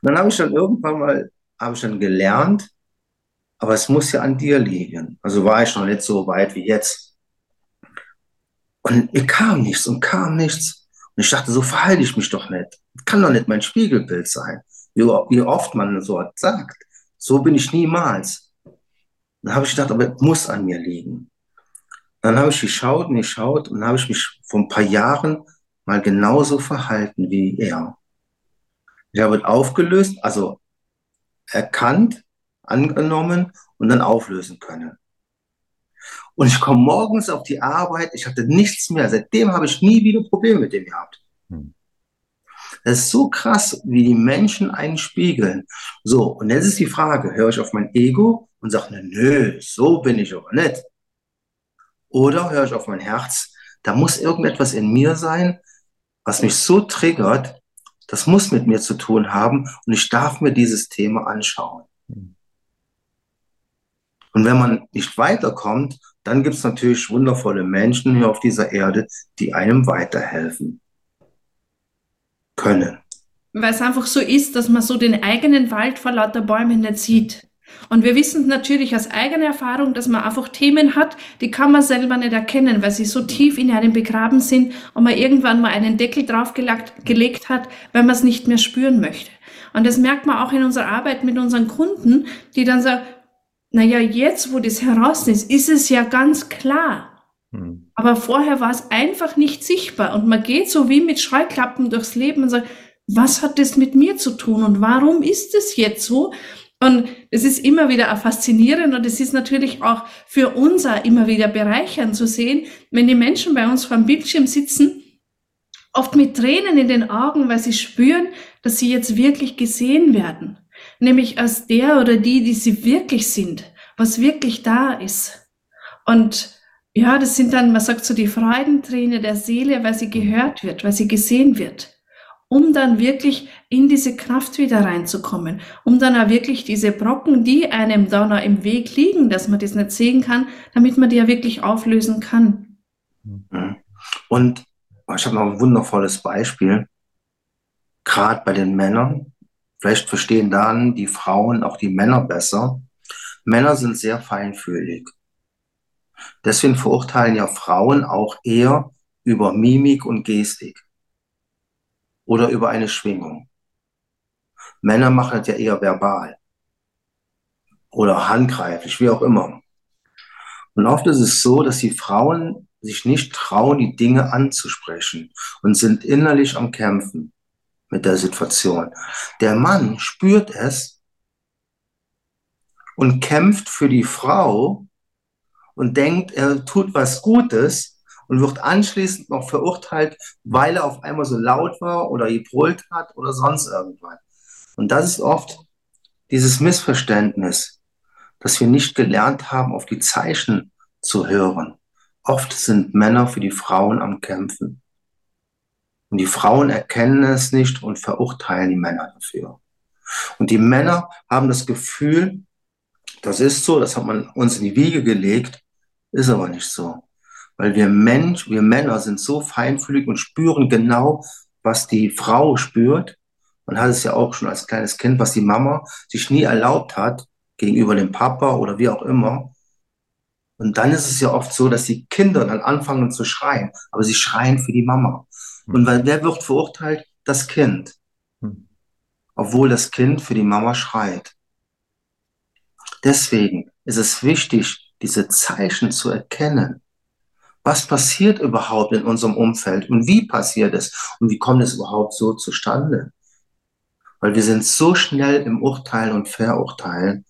Und dann habe ich dann irgendwann mal, habe ich dann gelernt, aber es muss ja an dir liegen. Also war ich noch nicht so weit wie jetzt. Und mir kam nichts und kam nichts. Und ich dachte, so verhalte ich mich doch nicht. Kann doch nicht mein Spiegelbild sein. Wie, oft man so sagt. So bin ich niemals. Dann habe ich gedacht, aber es muss an mir liegen. Dann habe ich geschaut und geschaut und habe ich mich vor ein paar Jahren mal genauso verhalten wie er. Ich habe aufgelöst, also erkannt, angenommen und dann auflösen können. Und ich komme morgens auf die Arbeit, ich hatte nichts mehr. Seitdem habe ich nie wieder Probleme mit dem gehabt. Hm. Das ist so krass, wie die Menschen einen spiegeln. So, und jetzt ist die Frage, höre ich auf mein Ego und sage, nö, so bin ich aber nicht. Oder höre ich auf mein Herz, da muss irgendetwas in mir sein, was mich so triggert, das muss mit mir zu tun haben und ich darf mir dieses Thema anschauen. Und wenn man nicht weiterkommt, dann gibt es natürlich wundervolle Menschen hier auf dieser Erde, die einem weiterhelfen können. Weil es einfach so ist, dass man so den eigenen Wald vor lauter Bäumen nicht sieht. Und wir wissen natürlich aus eigener Erfahrung, dass man einfach Themen hat, die kann man selber nicht erkennen, weil sie so tief in einem begraben sind und man irgendwann mal einen Deckel drauf gelegt hat, weil man es nicht mehr spüren möchte. Und das merkt man auch in unserer Arbeit mit unseren Kunden, die dann sagen, naja, jetzt, wo das heraus ist, ist es ja ganz klar. Hm. Aber vorher war es einfach nicht sichtbar und man geht so wie mit Scheuklappen durchs Leben und sagt, was hat das mit mir zu tun und warum ist es jetzt so? Und es ist immer wieder faszinierend und es ist natürlich auch für uns immer wieder bereichernd zu sehen, wenn die Menschen bei uns vor dem Bildschirm sitzen, oft mit Tränen in den Augen, weil sie spüren, dass sie jetzt wirklich gesehen werden. Nämlich als der oder die, die sie wirklich sind, was wirklich da ist. Und ja, das sind dann, man sagt so die Freudenträne der Seele, weil sie gehört wird, weil sie gesehen wird, um dann wirklich in diese Kraft wieder reinzukommen, um dann auch wirklich diese Brocken, die einem da noch im Weg liegen, dass man das nicht sehen kann, damit man die ja wirklich auflösen kann. Und ich habe noch ein wundervolles Beispiel, gerade bei den Männern. Vielleicht verstehen dann die Frauen auch die Männer besser. Männer sind sehr feinfühlig. Deswegen verurteilen ja Frauen auch eher über Mimik und Gestik oder über eine Schwingung. Männer machen das ja eher verbal oder handgreiflich, wie auch immer. Und oft ist es so, dass die Frauen sich nicht trauen, die Dinge anzusprechen und sind innerlich am Kämpfen mit der Situation. Der Mann spürt es und kämpft für die Frau und denkt, er tut was Gutes und wird anschließend noch verurteilt, weil er auf einmal so laut war oder gebrüllt hat oder sonst irgendwas. Und das ist oft dieses Missverständnis, dass wir nicht gelernt haben, auf die Zeichen zu hören. Oft sind Männer für die Frauen am Kämpfen. Und die Frauen erkennen es nicht und verurteilen die Männer dafür. Und die Männer haben das Gefühl, das ist so, das hat man uns in die Wiege gelegt, ist aber nicht so. Weil wir Mensch, wir Männer sind so feinfühlig und spüren genau, was die Frau spürt. Man hat es ja auch schon als kleines Kind, was die Mama sich nie erlaubt hat, gegenüber dem Papa oder wie auch immer. Und dann ist es ja oft so, dass die Kinder dann anfangen zu schreien, aber sie schreien für die Mama. Und hm. weil wer wird verurteilt? Das Kind. Hm. Obwohl das Kind für die Mama schreit. Deswegen ist es wichtig, diese Zeichen zu erkennen. Was passiert überhaupt in unserem Umfeld und wie passiert es und wie kommt es überhaupt so zustande? Weil wir sind so schnell im Urteilen und Verurteilen,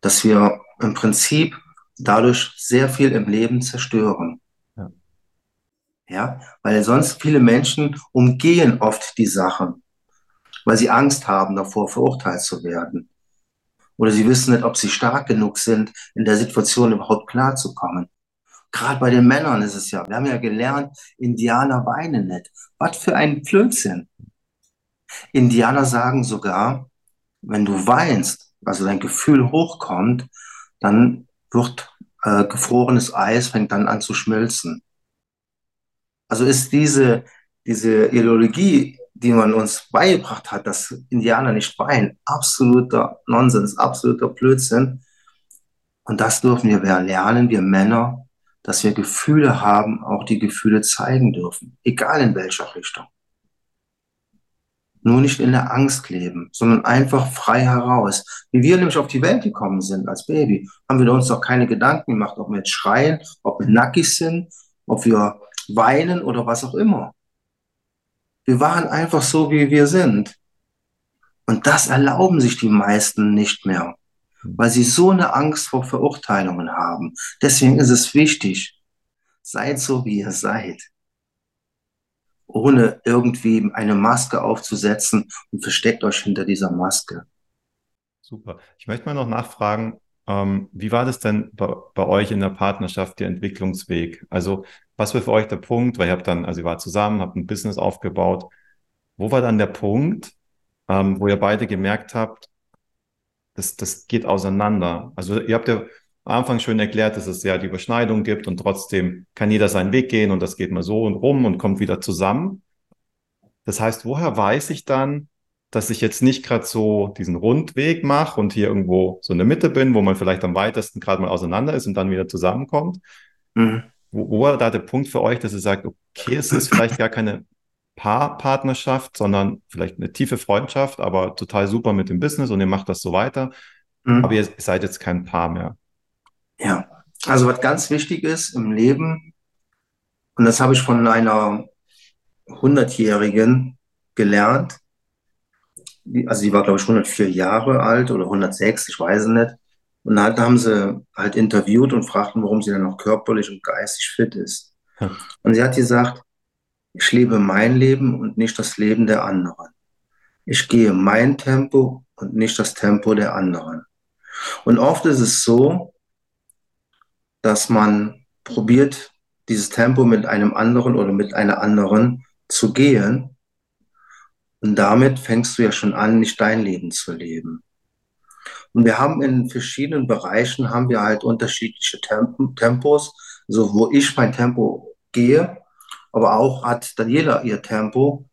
dass wir im Prinzip dadurch sehr viel im Leben zerstören. Ja. ja, weil sonst viele Menschen umgehen oft die Sachen, weil sie Angst haben davor, verurteilt zu werden. Oder sie wissen nicht, ob sie stark genug sind, in der Situation überhaupt klarzukommen. Gerade bei den Männern ist es ja, wir haben ja gelernt, Indianer weinen nicht. Was für ein Blödsinn. Indianer sagen sogar, wenn du weinst, also dein Gefühl hochkommt, dann wird äh, gefrorenes Eis, fängt dann an zu schmelzen. Also ist diese, diese Ideologie, die man uns beigebracht hat, dass Indianer nicht weinen, absoluter Nonsens, absoluter Blödsinn. Und das dürfen wir lernen, wir Männer, dass wir Gefühle haben, auch die Gefühle zeigen dürfen, egal in welcher Richtung nur nicht in der Angst leben, sondern einfach frei heraus. Wie wir nämlich auf die Welt gekommen sind als Baby, haben wir uns doch keine Gedanken gemacht, ob wir jetzt schreien, ob wir nackig sind, ob wir weinen oder was auch immer. Wir waren einfach so, wie wir sind. Und das erlauben sich die meisten nicht mehr, weil sie so eine Angst vor Verurteilungen haben. Deswegen ist es wichtig, seid so, wie ihr seid ohne irgendwie eine Maske aufzusetzen und versteckt euch hinter dieser Maske. Super. Ich möchte mal noch nachfragen, ähm, wie war das denn bei, bei, euch in der Partnerschaft, der Entwicklungsweg? Also was war für euch der Punkt, weil ihr habt dann, also ihr wart zusammen, habt ein Business aufgebaut. Wo war dann der Punkt, ähm, wo ihr beide gemerkt habt, das, das geht auseinander? Also ihr habt ja am Anfang schön erklärt, dass es ja die Überschneidung gibt und trotzdem kann jeder seinen Weg gehen und das geht mal so und rum und kommt wieder zusammen. Das heißt, woher weiß ich dann, dass ich jetzt nicht gerade so diesen Rundweg mache und hier irgendwo so in der Mitte bin, wo man vielleicht am weitesten gerade mal auseinander ist und dann wieder zusammenkommt? Mhm. Wo, wo war da der Punkt für euch, dass ihr sagt, okay, es ist vielleicht gar keine Paarpartnerschaft, sondern vielleicht eine tiefe Freundschaft, aber total super mit dem Business und ihr macht das so weiter. Mhm. Aber ihr seid jetzt kein Paar mehr. Ja, also was ganz wichtig ist im Leben, und das habe ich von einer 100-Jährigen gelernt, also die war, glaube ich, 104 Jahre alt oder 106, ich weiß es nicht. Und dann haben sie halt interviewt und fragten, warum sie dann noch körperlich und geistig fit ist. Ja. Und sie hat gesagt, ich lebe mein Leben und nicht das Leben der anderen. Ich gehe mein Tempo und nicht das Tempo der anderen. Und oft ist es so, dass man probiert, dieses Tempo mit einem anderen oder mit einer anderen zu gehen. Und damit fängst du ja schon an, nicht dein Leben zu leben. Und wir haben in verschiedenen Bereichen haben wir halt unterschiedliche Temp Tempos, so wo ich mein Tempo gehe, aber auch hat Daniela ihr Tempo.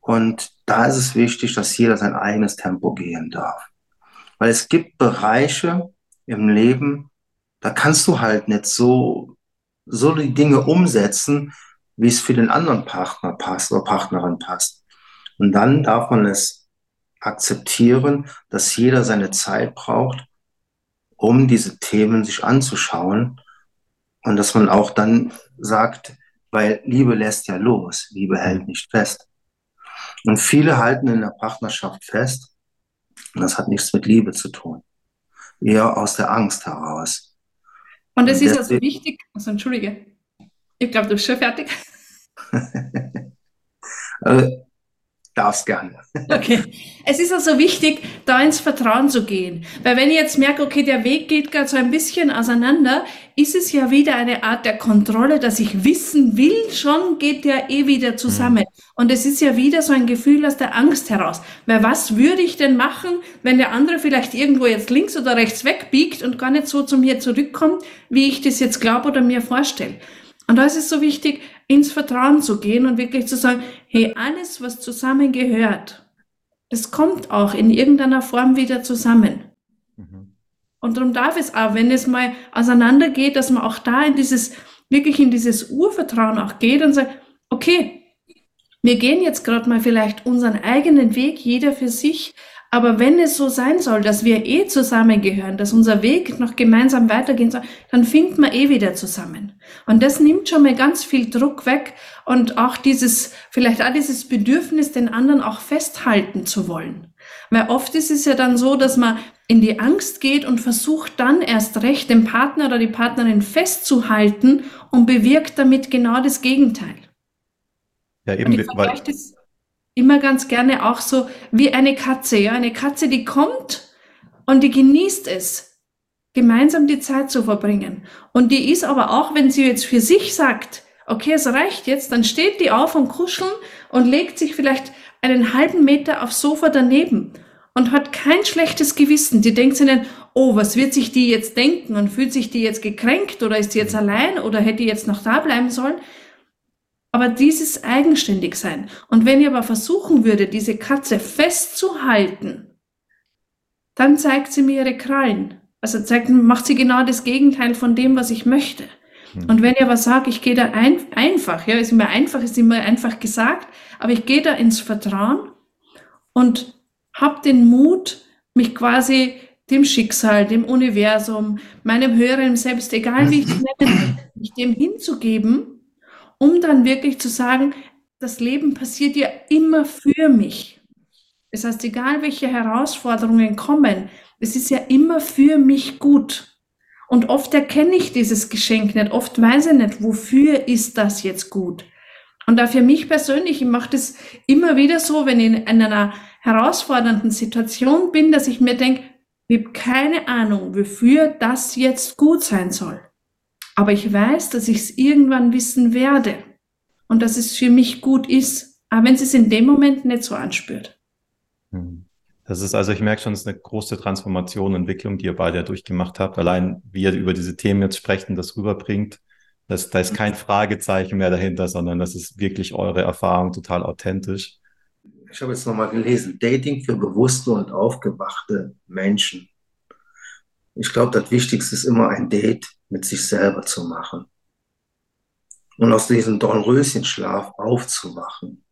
Und da ist es wichtig, dass jeder sein eigenes Tempo gehen darf. Weil es gibt Bereiche im Leben, da kannst du halt nicht so, so die Dinge umsetzen, wie es für den anderen Partner passt oder Partnerin passt. Und dann darf man es akzeptieren, dass jeder seine Zeit braucht, um diese Themen sich anzuschauen. Und dass man auch dann sagt, weil Liebe lässt ja los, Liebe hält nicht fest. Und viele halten in der Partnerschaft fest, und das hat nichts mit Liebe zu tun, eher aus der Angst heraus. Und es ist also wichtig, also entschuldige, ich glaube, du bist schon fertig. also, darfst gerne. Okay. Es ist also wichtig, da ins Vertrauen zu gehen. Weil wenn ich jetzt merke, okay, der Weg geht gerade so ein bisschen auseinander, ist es ja wieder eine Art der Kontrolle, dass ich wissen will, schon geht der eh wieder zusammen. Mhm. Und es ist ja wieder so ein Gefühl aus der Angst heraus. Weil was würde ich denn machen, wenn der andere vielleicht irgendwo jetzt links oder rechts wegbiegt und gar nicht so zu mir zurückkommt, wie ich das jetzt glaube oder mir vorstelle? Und da ist es so wichtig, ins Vertrauen zu gehen und wirklich zu sagen, hey, alles, was zusammengehört, das kommt auch in irgendeiner Form wieder zusammen. Mhm. Und darum darf es auch, wenn es mal auseinandergeht, dass man auch da in dieses, wirklich in dieses Urvertrauen auch geht und sagt, okay, wir gehen jetzt gerade mal vielleicht unseren eigenen Weg, jeder für sich, aber wenn es so sein soll, dass wir eh zusammengehören, dass unser Weg noch gemeinsam weitergehen soll, dann finden wir eh wieder zusammen. Und das nimmt schon mal ganz viel Druck weg und auch dieses, vielleicht auch dieses Bedürfnis, den anderen auch festhalten zu wollen. Weil oft ist es ja dann so, dass man in die Angst geht und versucht dann erst recht den Partner oder die Partnerin festzuhalten und bewirkt damit genau das Gegenteil. Ja, eben, weil, das, immer ganz gerne auch so wie eine Katze, ja, eine Katze, die kommt und die genießt es, gemeinsam die Zeit zu verbringen. Und die ist aber auch, wenn sie jetzt für sich sagt, okay, es reicht jetzt, dann steht die auf und kuscheln und legt sich vielleicht einen halben Meter aufs Sofa daneben und hat kein schlechtes Gewissen. Die denkt sich dann, oh, was wird sich die jetzt denken und fühlt sich die jetzt gekränkt oder ist die jetzt allein oder hätte die jetzt noch da bleiben sollen? Aber dieses eigenständig sein. Und wenn ihr aber versuchen würde, diese Katze festzuhalten, dann zeigt sie mir ihre Krallen. Also zeigt, macht sie genau das Gegenteil von dem, was ich möchte. Hm. Und wenn ihr aber sagt, ich gehe da ein, einfach, ja, ist immer einfach, ist immer einfach gesagt, aber ich gehe da ins Vertrauen und habe den Mut, mich quasi dem Schicksal, dem Universum, meinem höheren Selbst, egal wie ich es nenne, mich dem hinzugeben um dann wirklich zu sagen, das Leben passiert ja immer für mich. Das heißt, egal welche Herausforderungen kommen, es ist ja immer für mich gut. Und oft erkenne ich dieses Geschenk nicht, oft weiß ich nicht, wofür ist das jetzt gut. Und da für mich persönlich, ich mache das immer wieder so, wenn ich in einer herausfordernden Situation bin, dass ich mir denke, ich habe keine Ahnung, wofür das jetzt gut sein soll. Aber ich weiß, dass ich es irgendwann wissen werde und dass es für mich gut ist, auch wenn es es in dem Moment nicht so anspürt. Hm. Das ist also, ich merke schon, es ist eine große Transformation, Entwicklung, die ihr beide ja durchgemacht habt. Allein, wie ihr über diese Themen jetzt sprecht und das rüberbringt, das, da ist kein Fragezeichen mehr dahinter, sondern das ist wirklich eure Erfahrung total authentisch. Ich habe jetzt nochmal gelesen, Dating für bewusste und aufgewachte Menschen. Ich glaube, das Wichtigste ist immer ein Date mit sich selber zu machen und aus diesem Dornröschenschlaf aufzuwachen,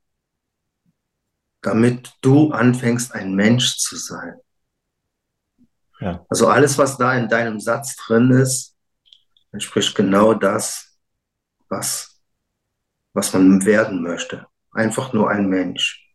damit du anfängst, ein Mensch zu sein. Ja. Also alles, was da in deinem Satz drin ist, entspricht genau das, was, was man werden möchte. Einfach nur ein Mensch.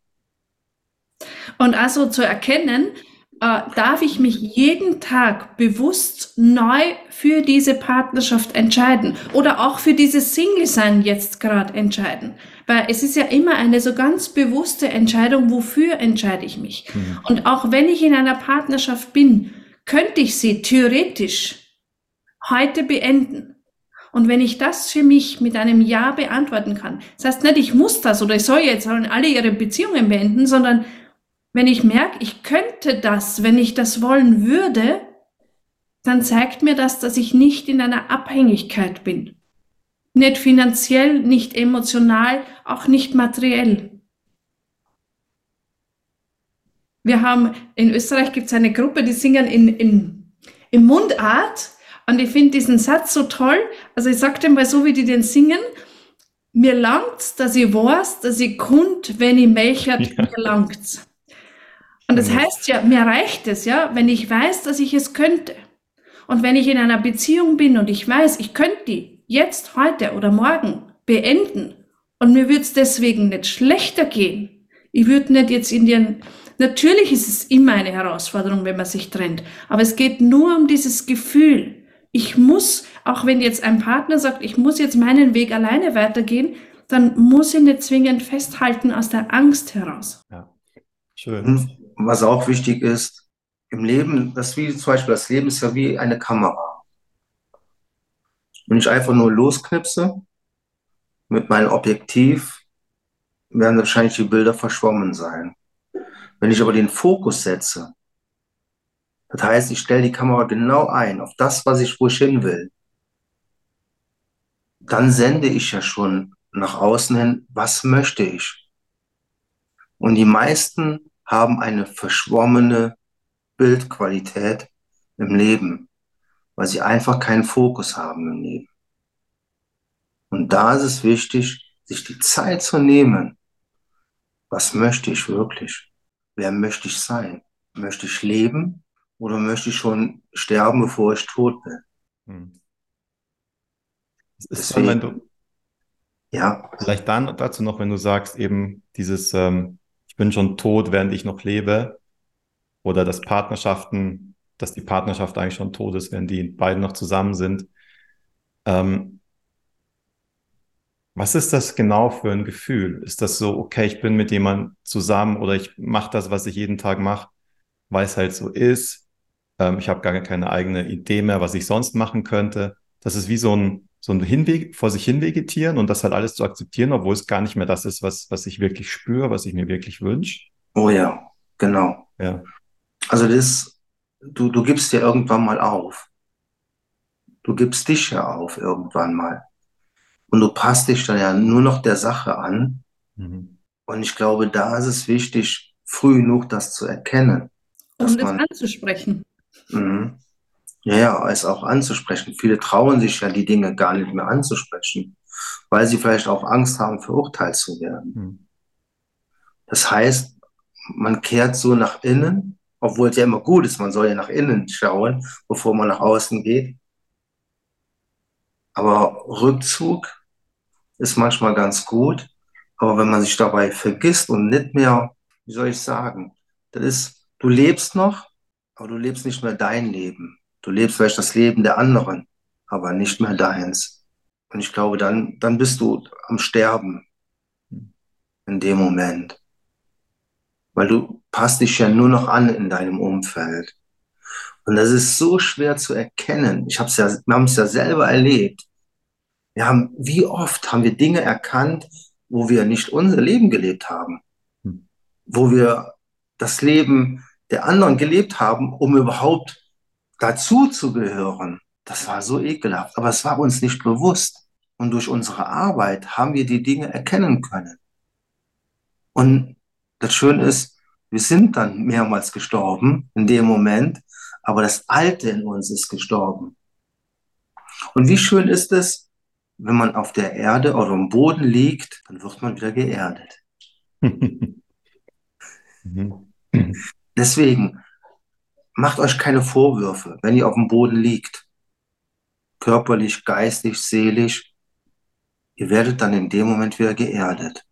Und also zu erkennen, äh, darf ich mich jeden Tag bewusst neu für diese Partnerschaft entscheiden oder auch für dieses Single-Sein jetzt gerade entscheiden. Weil es ist ja immer eine so ganz bewusste Entscheidung, wofür entscheide ich mich. Mhm. Und auch wenn ich in einer Partnerschaft bin, könnte ich sie theoretisch heute beenden. Und wenn ich das für mich mit einem Ja beantworten kann, das heißt nicht, ich muss das oder ich soll jetzt alle ihre Beziehungen beenden, sondern wenn ich merke, ich könnte das, wenn ich das wollen würde, dann zeigt mir das, dass ich nicht in einer Abhängigkeit bin. Nicht finanziell, nicht emotional, auch nicht materiell. Wir haben, in Österreich gibt es eine Gruppe, die singen in, in, in Mundart und ich finde diesen Satz so toll. Also ich sage dem mal so, wie die den singen. Mir langt's, dass ich weiß, dass ich kund, wenn ich melchert, ja. mir langt's. Und das heißt ja, mir reicht es, ja, wenn ich weiß, dass ich es könnte. Und wenn ich in einer Beziehung bin und ich weiß, ich könnte die jetzt, heute oder morgen beenden und mir würde es deswegen nicht schlechter gehen, Ich würde nicht jetzt in den, natürlich ist es immer eine Herausforderung, wenn man sich trennt, aber es geht nur um dieses Gefühl. Ich muss, auch wenn jetzt ein Partner sagt, ich muss jetzt meinen Weg alleine weitergehen, dann muss ich nicht zwingend festhalten aus der Angst heraus. Ja, schön. Was auch wichtig ist, im Leben, das wie zum Beispiel, das Leben ist ja wie eine Kamera. Wenn ich einfach nur losknipse mit meinem Objektiv, werden wahrscheinlich die Bilder verschwommen sein. Wenn ich aber den Fokus setze, das heißt, ich stelle die Kamera genau ein auf das, was ich wo ich hin will, dann sende ich ja schon nach außen hin, was möchte ich? Und die meisten haben eine verschwommene Bildqualität im Leben, weil sie einfach keinen Fokus haben im Leben. Und da ist es wichtig, sich die Zeit zu nehmen. Was möchte ich wirklich? Wer möchte ich sein? Möchte ich leben oder möchte ich schon sterben, bevor ich tot bin? Hm. Deswegen, dann, wenn du, ja. Vielleicht dann dazu noch, wenn du sagst, eben dieses, ähm, bin schon tot, während ich noch lebe, oder dass Partnerschaften, dass die Partnerschaft eigentlich schon tot ist, wenn die beiden noch zusammen sind. Ähm, was ist das genau für ein Gefühl? Ist das so, okay, ich bin mit jemandem zusammen oder ich mache das, was ich jeden Tag mache, weil es halt so ist. Ähm, ich habe gar keine eigene Idee mehr, was ich sonst machen könnte. Das ist wie so ein, so ein Hinweg, vor sich hin vegetieren und das halt alles zu akzeptieren, obwohl es gar nicht mehr das ist, was, was ich wirklich spüre, was ich mir wirklich wünsche. Oh ja, genau. Ja. Also das, du, du gibst dir irgendwann mal auf. Du gibst dich ja auf irgendwann mal. Und du passt dich dann ja nur noch der Sache an. Mhm. Und ich glaube, da ist es wichtig, früh genug das zu erkennen. Und es anzusprechen. Mh, ja, ja, es auch anzusprechen. Viele trauen sich ja, die Dinge gar nicht mehr anzusprechen, weil sie vielleicht auch Angst haben, verurteilt zu werden. Mhm. Das heißt, man kehrt so nach innen obwohl es ja immer gut ist, man soll ja nach innen schauen, bevor man nach außen geht. Aber Rückzug ist manchmal ganz gut, aber wenn man sich dabei vergisst und nicht mehr, wie soll ich sagen, das ist, du lebst noch, aber du lebst nicht mehr dein Leben. Du lebst vielleicht das Leben der anderen, aber nicht mehr deins. Und ich glaube, dann, dann bist du am Sterben in dem Moment weil du passt dich ja nur noch an in deinem Umfeld. Und das ist so schwer zu erkennen. Ich hab's ja, wir haben es ja selber erlebt. Wir haben, wie oft haben wir Dinge erkannt, wo wir nicht unser Leben gelebt haben, hm. wo wir das Leben der anderen gelebt haben, um überhaupt dazu zu gehören. Das war so ekelhaft, aber es war uns nicht bewusst. Und durch unsere Arbeit haben wir die Dinge erkennen können. Und das Schöne ist, wir sind dann mehrmals gestorben in dem Moment, aber das Alte in uns ist gestorben. Und wie schön ist es, wenn man auf der Erde oder am Boden liegt, dann wird man wieder geerdet. Deswegen macht euch keine Vorwürfe, wenn ihr auf dem Boden liegt. Körperlich, geistig, seelisch. Ihr werdet dann in dem Moment wieder geerdet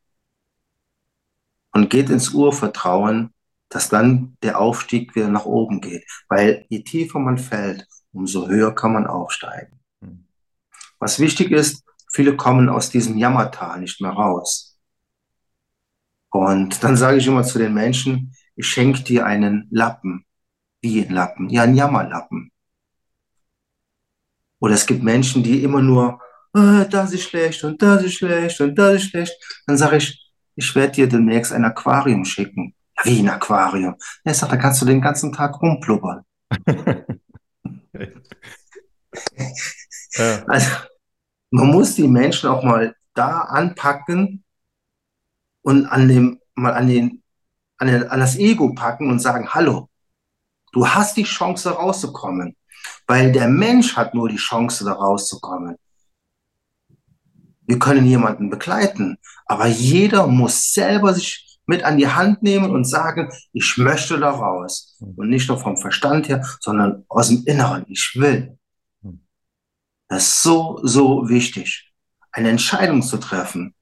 und geht ins Urvertrauen, dass dann der Aufstieg wieder nach oben geht. Weil je tiefer man fällt, umso höher kann man aufsteigen. Hm. Was wichtig ist, viele kommen aus diesem Jammertal nicht mehr raus. Und dann sage ich immer zu den Menschen, ich schenke dir einen Lappen. Wie ein Lappen? Ja, ein Jammerlappen. Oder es gibt Menschen, die immer nur, ah, das ist schlecht und das ist schlecht und das ist schlecht. Dann sage ich, ich werde dir demnächst ein Aquarium schicken. Ja, wie ein Aquarium? Er sagt, da kannst du den ganzen Tag rumplubbern. ja. Also, man muss die Menschen auch mal da anpacken und an dem, mal an den, an, den, an das Ego packen und sagen, hallo, du hast die Chance rauszukommen, weil der Mensch hat nur die Chance da rauszukommen. Wir können jemanden begleiten, aber jeder muss selber sich mit an die Hand nehmen und sagen, ich möchte da raus. Und nicht nur vom Verstand her, sondern aus dem Inneren. Ich will. Das ist so, so wichtig, eine Entscheidung zu treffen.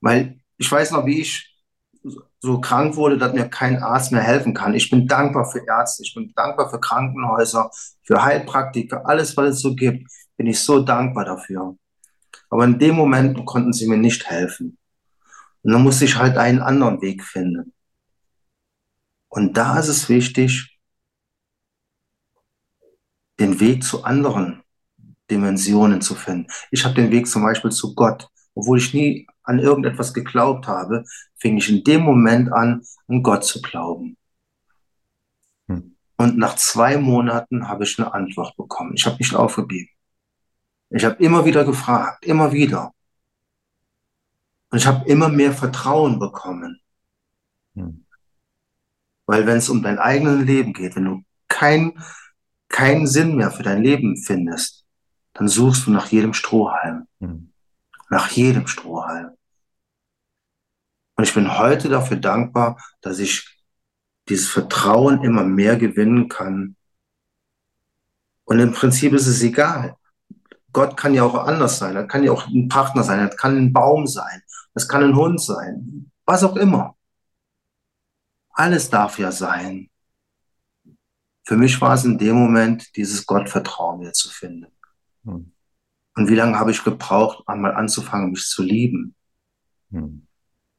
Weil ich weiß noch, wie ich so krank wurde, dass mir kein Arzt mehr helfen kann. Ich bin dankbar für Ärzte, ich bin dankbar für Krankenhäuser, für Heilpraktiker, alles, was es so gibt, bin ich so dankbar dafür. Aber in dem Moment konnten sie mir nicht helfen. Und dann musste ich halt einen anderen Weg finden. Und da ist es wichtig, den Weg zu anderen Dimensionen zu finden. Ich habe den Weg zum Beispiel zu Gott. Obwohl ich nie an irgendetwas geglaubt habe, fing ich in dem Moment an, an Gott zu glauben. Hm. Und nach zwei Monaten habe ich eine Antwort bekommen. Ich habe nicht aufgegeben. Ich habe immer wieder gefragt, immer wieder. Und ich habe immer mehr Vertrauen bekommen. Hm. Weil wenn es um dein eigenes Leben geht, wenn du kein, keinen Sinn mehr für dein Leben findest, dann suchst du nach jedem Strohhalm. Hm. Nach jedem Strohhalm. Und ich bin heute dafür dankbar, dass ich dieses Vertrauen immer mehr gewinnen kann. Und im Prinzip ist es egal. Gott kann ja auch anders sein. Er kann ja auch ein Partner sein. Er kann ein Baum sein. Das kann ein Hund sein. Was auch immer. Alles darf ja sein. Für mich war es in dem Moment, dieses Gottvertrauen wieder zu finden. Hm. Und wie lange habe ich gebraucht, einmal anzufangen, mich zu lieben? Hm.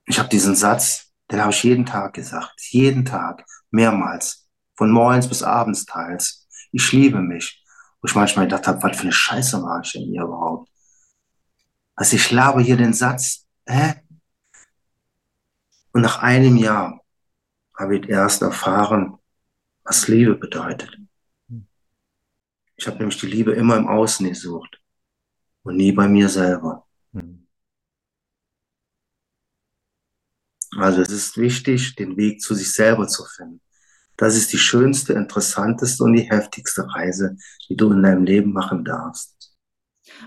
Ich habe diesen Satz, den habe ich jeden Tag gesagt. Jeden Tag. Mehrmals. Von morgens bis abends teils. Ich liebe mich. Wo ich manchmal gedacht habe, was für eine Scheiße war ich denn hier überhaupt? Also ich labe hier den Satz, hä? Und nach einem Jahr habe ich erst erfahren, was Liebe bedeutet. Ich habe nämlich die Liebe immer im Außen gesucht und nie bei mir selber. Hm. Also es ist wichtig, den Weg zu sich selber zu finden. Das ist die schönste, interessanteste und die heftigste Reise, die du in deinem Leben machen darfst.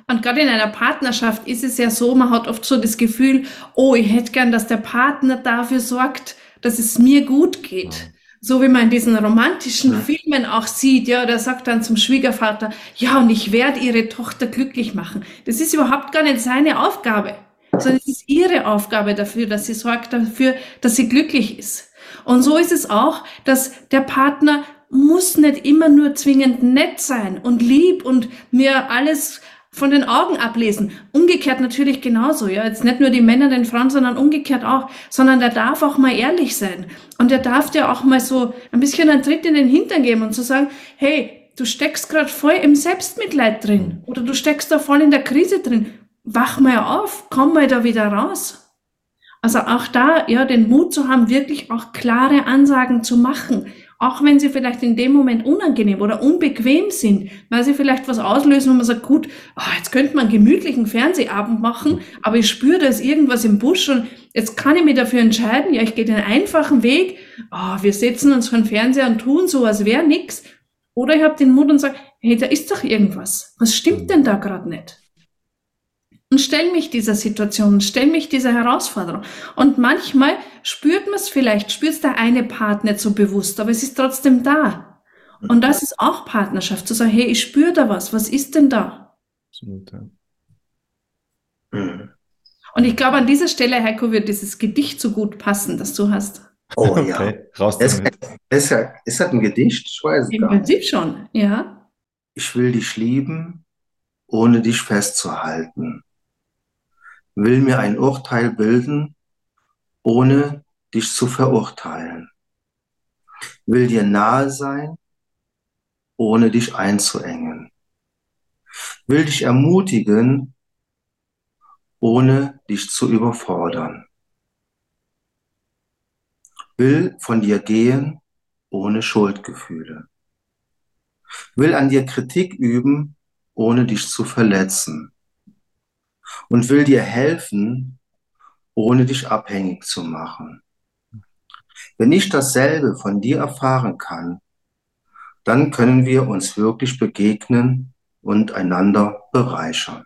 Und gerade in einer Partnerschaft ist es ja so, man hat oft so das Gefühl, oh, ich hätte gern, dass der Partner dafür sorgt, dass es mir gut geht. So wie man in diesen romantischen ja. Filmen auch sieht, ja, der sagt dann zum Schwiegervater, ja, und ich werde ihre Tochter glücklich machen. Das ist überhaupt gar nicht seine Aufgabe, sondern es ist ihre Aufgabe dafür, dass sie sorgt dafür, dass sie glücklich ist. Und so ist es auch, dass der Partner muss nicht immer nur zwingend nett sein und lieb und mir alles von den Augen ablesen. Umgekehrt natürlich genauso, ja. Jetzt nicht nur die Männer den Frauen, sondern umgekehrt auch. Sondern der darf auch mal ehrlich sein. Und der darf dir auch mal so ein bisschen einen Tritt in den Hintern geben und zu so sagen, hey, du steckst gerade voll im Selbstmitleid drin. Oder du steckst da voll in der Krise drin. Wach mal auf, komm mal da wieder raus. Also auch da, ja, den Mut zu haben, wirklich auch klare Ansagen zu machen auch wenn sie vielleicht in dem Moment unangenehm oder unbequem sind, weil sie vielleicht was auslösen, wo man sagt, gut, oh, jetzt könnte man einen gemütlichen Fernsehabend machen, aber ich spüre, da ist irgendwas im Busch und jetzt kann ich mich dafür entscheiden, ja, ich gehe den einfachen Weg, oh, wir setzen uns vor den Fernseher und tun so, als wäre nichts. Oder ich habe den Mut und sage, hey, da ist doch irgendwas. Was stimmt denn da gerade nicht? Und stell mich dieser Situation, stell mich dieser Herausforderung. Und manchmal spürt man es vielleicht, spürt der eine Part nicht so bewusst, aber es ist trotzdem da. Und das ist auch Partnerschaft, zu sagen, hey, ich spüre da was, was ist denn da? Absolut, ja. Mhm. Und ich glaube, an dieser Stelle, Heiko, wird dieses Gedicht so gut passen, das du hast. Oh okay. ja. Raus ist, ist, ist das ein Gedicht? Ich weiß Im Prinzip schon, ja. Ich will dich lieben, ohne dich festzuhalten will mir ein Urteil bilden, ohne dich zu verurteilen. Will dir nahe sein, ohne dich einzuengen. Will dich ermutigen, ohne dich zu überfordern. Will von dir gehen, ohne Schuldgefühle. Will an dir Kritik üben, ohne dich zu verletzen und will dir helfen, ohne dich abhängig zu machen. Wenn ich dasselbe von dir erfahren kann, dann können wir uns wirklich begegnen und einander bereichern.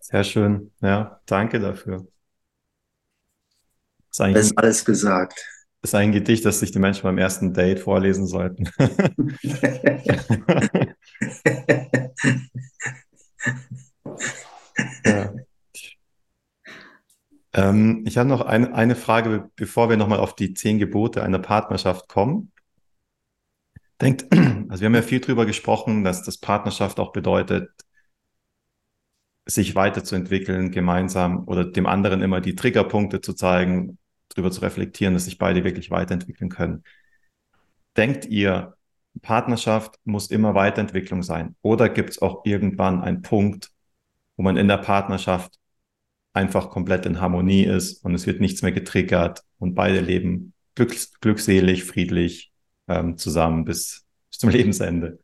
Sehr schön. Ja, danke dafür. Das ist, ist alles gesagt ist ein Gedicht, das sich die Menschen beim ersten Date vorlesen sollten. Ähm, ich habe noch eine, eine Frage, bevor wir nochmal auf die zehn Gebote einer Partnerschaft kommen. Denkt, also wir haben ja viel drüber gesprochen, dass das Partnerschaft auch bedeutet, sich weiterzuentwickeln, gemeinsam oder dem anderen immer die Triggerpunkte zu zeigen, darüber zu reflektieren, dass sich beide wirklich weiterentwickeln können. Denkt ihr, Partnerschaft muss immer Weiterentwicklung sein? Oder gibt es auch irgendwann einen Punkt, wo man in der Partnerschaft einfach komplett in Harmonie ist und es wird nichts mehr getriggert und beide leben glücks glückselig, friedlich ähm, zusammen bis, bis zum Lebensende?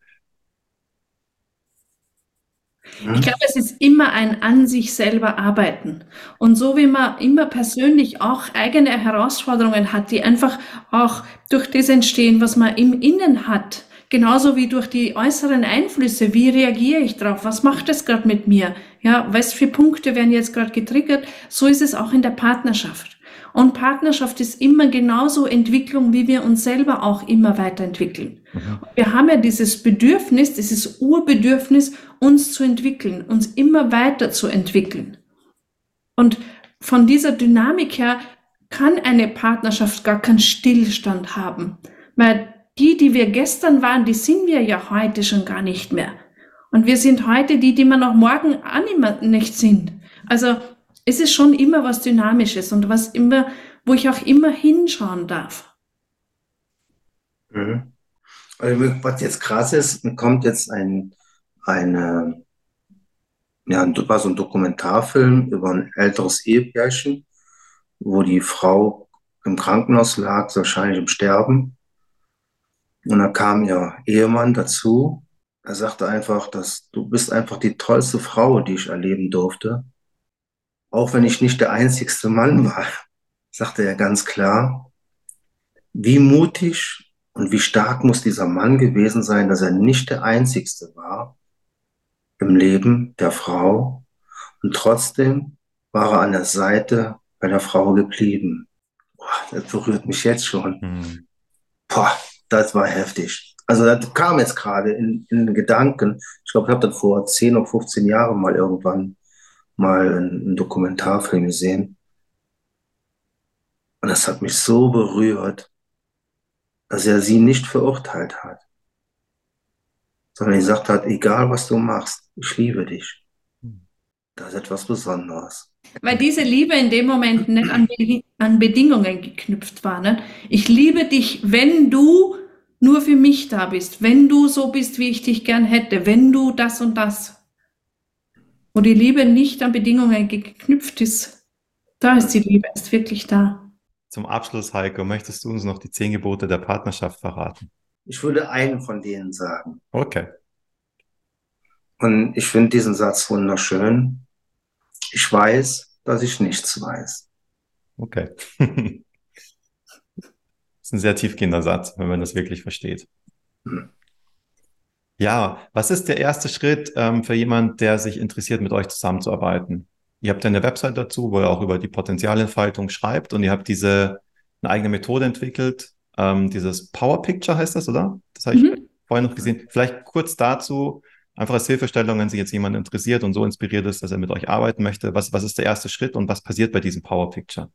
Ich glaube, es ist immer ein an sich selber arbeiten. Und so wie man immer persönlich auch eigene Herausforderungen hat, die einfach auch durch das entstehen, was man im Innen hat, genauso wie durch die äußeren Einflüsse. Wie reagiere ich drauf? Was macht es gerade mit mir? Ja, was für Punkte werden jetzt gerade getriggert? So ist es auch in der Partnerschaft. Und Partnerschaft ist immer genauso Entwicklung, wie wir uns selber auch immer weiterentwickeln. Mhm. Wir haben ja dieses Bedürfnis, dieses Urbedürfnis, uns zu entwickeln, uns immer weiter zu entwickeln. Und von dieser Dynamik her kann eine Partnerschaft gar keinen Stillstand haben. Weil die, die wir gestern waren, die sind wir ja heute schon gar nicht mehr. Und wir sind heute die, die wir noch morgen auch nicht sind. Also es ist schon immer was Dynamisches und was immer, wo ich auch immer hinschauen darf. Mhm. Also, was jetzt krass ist, kommt jetzt ein, eine, ja, war so ein Dokumentarfilm über ein älteres Ehepärchen, wo die Frau im Krankenhaus lag, wahrscheinlich im Sterben. Und da kam ihr Ehemann dazu. Er sagte einfach, dass du bist einfach die tollste Frau, die ich erleben durfte auch wenn ich nicht der einzigste Mann war, sagte er ganz klar, wie mutig und wie stark muss dieser Mann gewesen sein, dass er nicht der einzigste war im Leben der Frau und trotzdem war er an der Seite bei der Frau geblieben. Boah, das berührt mich jetzt schon. Mhm. Boah, das war heftig. Also das kam jetzt gerade in, in den Gedanken. Ich glaube, ich habe das vor 10 oder 15 Jahren mal irgendwann mal einen Dokumentarfilm gesehen. Und das hat mich so berührt, dass er sie nicht verurteilt hat, sondern gesagt hat, egal was du machst, ich liebe dich. Das ist etwas Besonderes. Weil diese Liebe in dem Moment nicht an, an Bedingungen geknüpft war. Ne? Ich liebe dich, wenn du nur für mich da bist, wenn du so bist, wie ich dich gern hätte, wenn du das und das wo die Liebe nicht an Bedingungen geknüpft ist, da ist die Liebe ist wirklich da. Zum Abschluss, Heiko, möchtest du uns noch die zehn Gebote der Partnerschaft verraten? Ich würde einen von denen sagen. Okay. Und ich finde diesen Satz wunderschön. Ich weiß, dass ich nichts weiß. Okay. das ist ein sehr tiefgehender Satz, wenn man das wirklich versteht. Hm. Ja, was ist der erste Schritt ähm, für jemand, der sich interessiert, mit euch zusammenzuarbeiten? Ihr habt ja eine Website dazu, wo ihr auch über die Potenzialentfaltung schreibt und ihr habt diese eine eigene Methode entwickelt. Ähm, dieses Power Picture heißt das, oder? Das habe ich mhm. vorhin noch gesehen. Vielleicht kurz dazu, einfach als Hilfestellung, wenn sich jetzt jemand interessiert und so inspiriert ist, dass er mit euch arbeiten möchte. Was, was ist der erste Schritt und was passiert bei diesem Power Picture?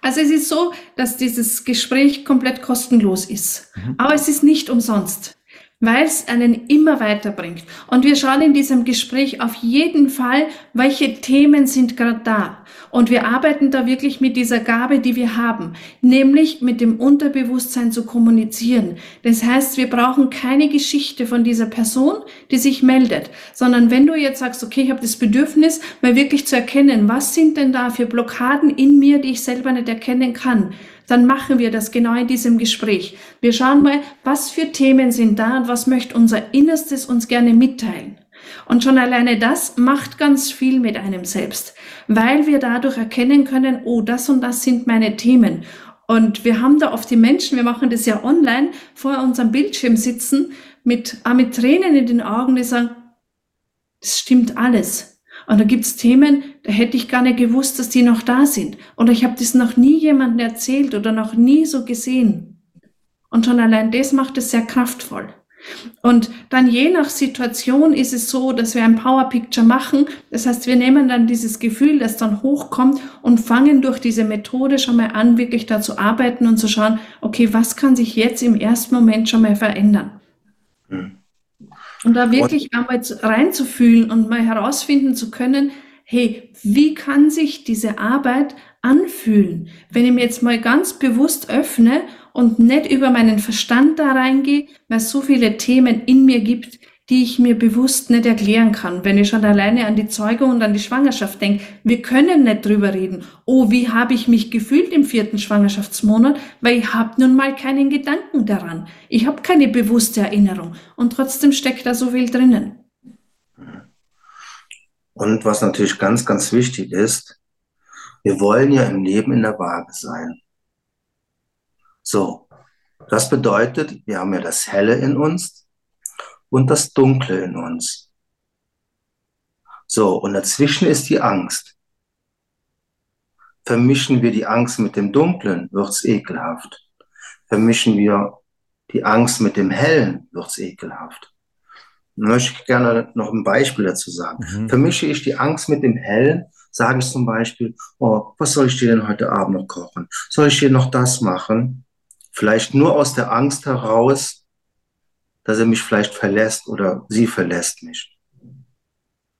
Also es ist so, dass dieses Gespräch komplett kostenlos ist. Mhm. Aber es ist nicht umsonst weil es einen immer weiterbringt. Und wir schauen in diesem Gespräch auf jeden Fall, welche Themen sind gerade da. Und wir arbeiten da wirklich mit dieser Gabe, die wir haben, nämlich mit dem Unterbewusstsein zu kommunizieren. Das heißt, wir brauchen keine Geschichte von dieser Person, die sich meldet, sondern wenn du jetzt sagst, okay, ich habe das Bedürfnis, mal wirklich zu erkennen, was sind denn da für Blockaden in mir, die ich selber nicht erkennen kann, dann machen wir das genau in diesem Gespräch. Wir schauen mal, was für Themen sind da und was möchte unser Innerstes uns gerne mitteilen. Und schon alleine das macht ganz viel mit einem selbst, weil wir dadurch erkennen können, oh, das und das sind meine Themen. Und wir haben da oft die Menschen, wir machen das ja online, vor unserem Bildschirm sitzen, mit, mit Tränen in den Augen, die sagen, das stimmt alles. Und da gibt's Themen, da hätte ich gar nicht gewusst, dass die noch da sind. Oder ich habe das noch nie jemandem erzählt oder noch nie so gesehen. Und schon allein das macht es sehr kraftvoll. Und dann je nach Situation ist es so, dass wir ein Power Picture machen. Das heißt, wir nehmen dann dieses Gefühl, das dann hochkommt und fangen durch diese Methode schon mal an, wirklich da zu arbeiten und zu schauen, okay, was kann sich jetzt im ersten Moment schon mal verändern? Mhm. Und da wirklich und, einmal reinzufühlen und mal herausfinden zu können, hey, wie kann sich diese Arbeit anfühlen, wenn ich mir jetzt mal ganz bewusst öffne und nicht über meinen Verstand da reingehe, weil es so viele Themen in mir gibt, die ich mir bewusst nicht erklären kann. Wenn ich schon alleine an die Zeugung und an die Schwangerschaft denke, wir können nicht drüber reden. Oh, wie habe ich mich gefühlt im vierten Schwangerschaftsmonat, weil ich habe nun mal keinen Gedanken daran. Ich habe keine bewusste Erinnerung und trotzdem steckt da so viel drinnen. Und was natürlich ganz, ganz wichtig ist, wir wollen ja im Leben in der Waage sein. So, das bedeutet, wir haben ja das Helle in uns und das Dunkle in uns. So, und dazwischen ist die Angst. Vermischen wir die Angst mit dem Dunklen, wird's ekelhaft. Vermischen wir die Angst mit dem Hellen, wird's ekelhaft. möchte ich gerne noch ein Beispiel dazu sagen. Mhm. Vermische ich die Angst mit dem Hellen, sage ich zum Beispiel, oh, was soll ich dir denn heute Abend noch kochen? Soll ich dir noch das machen? Vielleicht nur aus der Angst heraus, dass er mich vielleicht verlässt oder sie verlässt mich.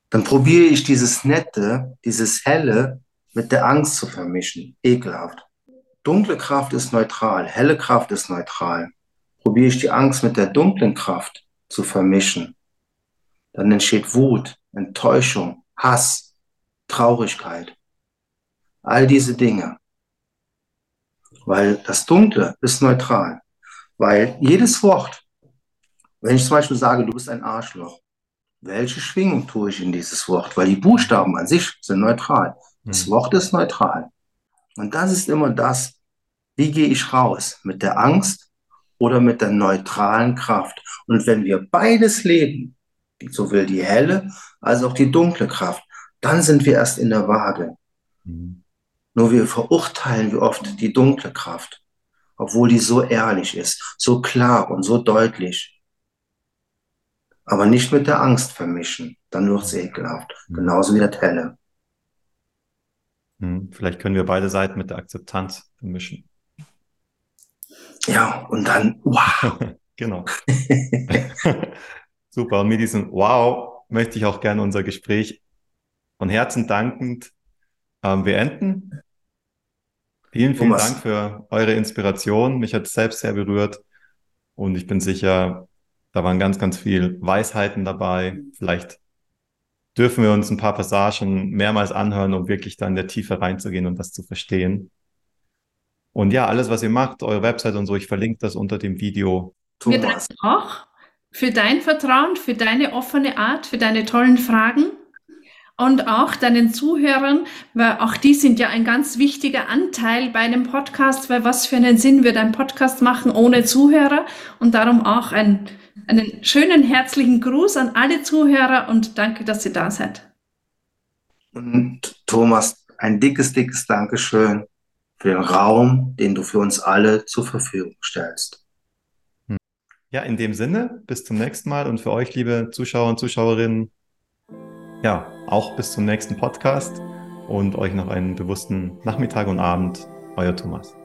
Dann probiere ich dieses Nette, dieses Helle mit der Angst zu vermischen. Ekelhaft. Dunkle Kraft ist neutral, helle Kraft ist neutral. Probiere ich die Angst mit der dunklen Kraft zu vermischen. Dann entsteht Wut, Enttäuschung, Hass, Traurigkeit. All diese Dinge. Weil das Dunkle ist neutral. Weil jedes Wort, wenn ich zum Beispiel sage, du bist ein Arschloch, welche Schwingung tue ich in dieses Wort? Weil die Buchstaben an sich sind neutral. Das mhm. Wort ist neutral. Und das ist immer das, wie gehe ich raus? Mit der Angst oder mit der neutralen Kraft? Und wenn wir beides leben, sowohl die helle als auch die dunkle Kraft, dann sind wir erst in der Waage. Mhm. Nur wir verurteilen wie oft die dunkle Kraft, obwohl die so ehrlich ist, so klar und so deutlich. Aber nicht mit der Angst vermischen, dann wird es ekelhaft. Mhm. Genauso wie der Telle. Mhm. Vielleicht können wir beide Seiten mit der Akzeptanz vermischen. Ja, und dann, wow. genau. Super. Und mit diesem Wow möchte ich auch gerne unser Gespräch von Herzen dankend ähm, beenden. Vielen, vielen Thomas. Dank für eure Inspiration. Mich hat es selbst sehr berührt und ich bin sicher, da waren ganz, ganz viel Weisheiten dabei. Vielleicht dürfen wir uns ein paar Passagen mehrmals anhören, um wirklich da in der Tiefe reinzugehen und das zu verstehen. Und ja, alles, was ihr macht, eure Website und so, ich verlinke das unter dem Video. Thomas. Wir danken auch für dein Vertrauen, für deine offene Art, für deine tollen Fragen und auch deinen Zuhörern, weil auch die sind ja ein ganz wichtiger Anteil bei einem Podcast, weil was für einen Sinn wird ein Podcast machen ohne Zuhörer und darum auch ein, einen schönen herzlichen Gruß an alle Zuhörer und danke, dass ihr da seid. Und Thomas, ein dickes, dickes Dankeschön für den Raum, den du für uns alle zur Verfügung stellst. Ja, in dem Sinne, bis zum nächsten Mal und für euch, liebe Zuschauer und Zuschauerinnen, ja, auch bis zum nächsten Podcast und euch noch einen bewussten Nachmittag und Abend. Euer Thomas.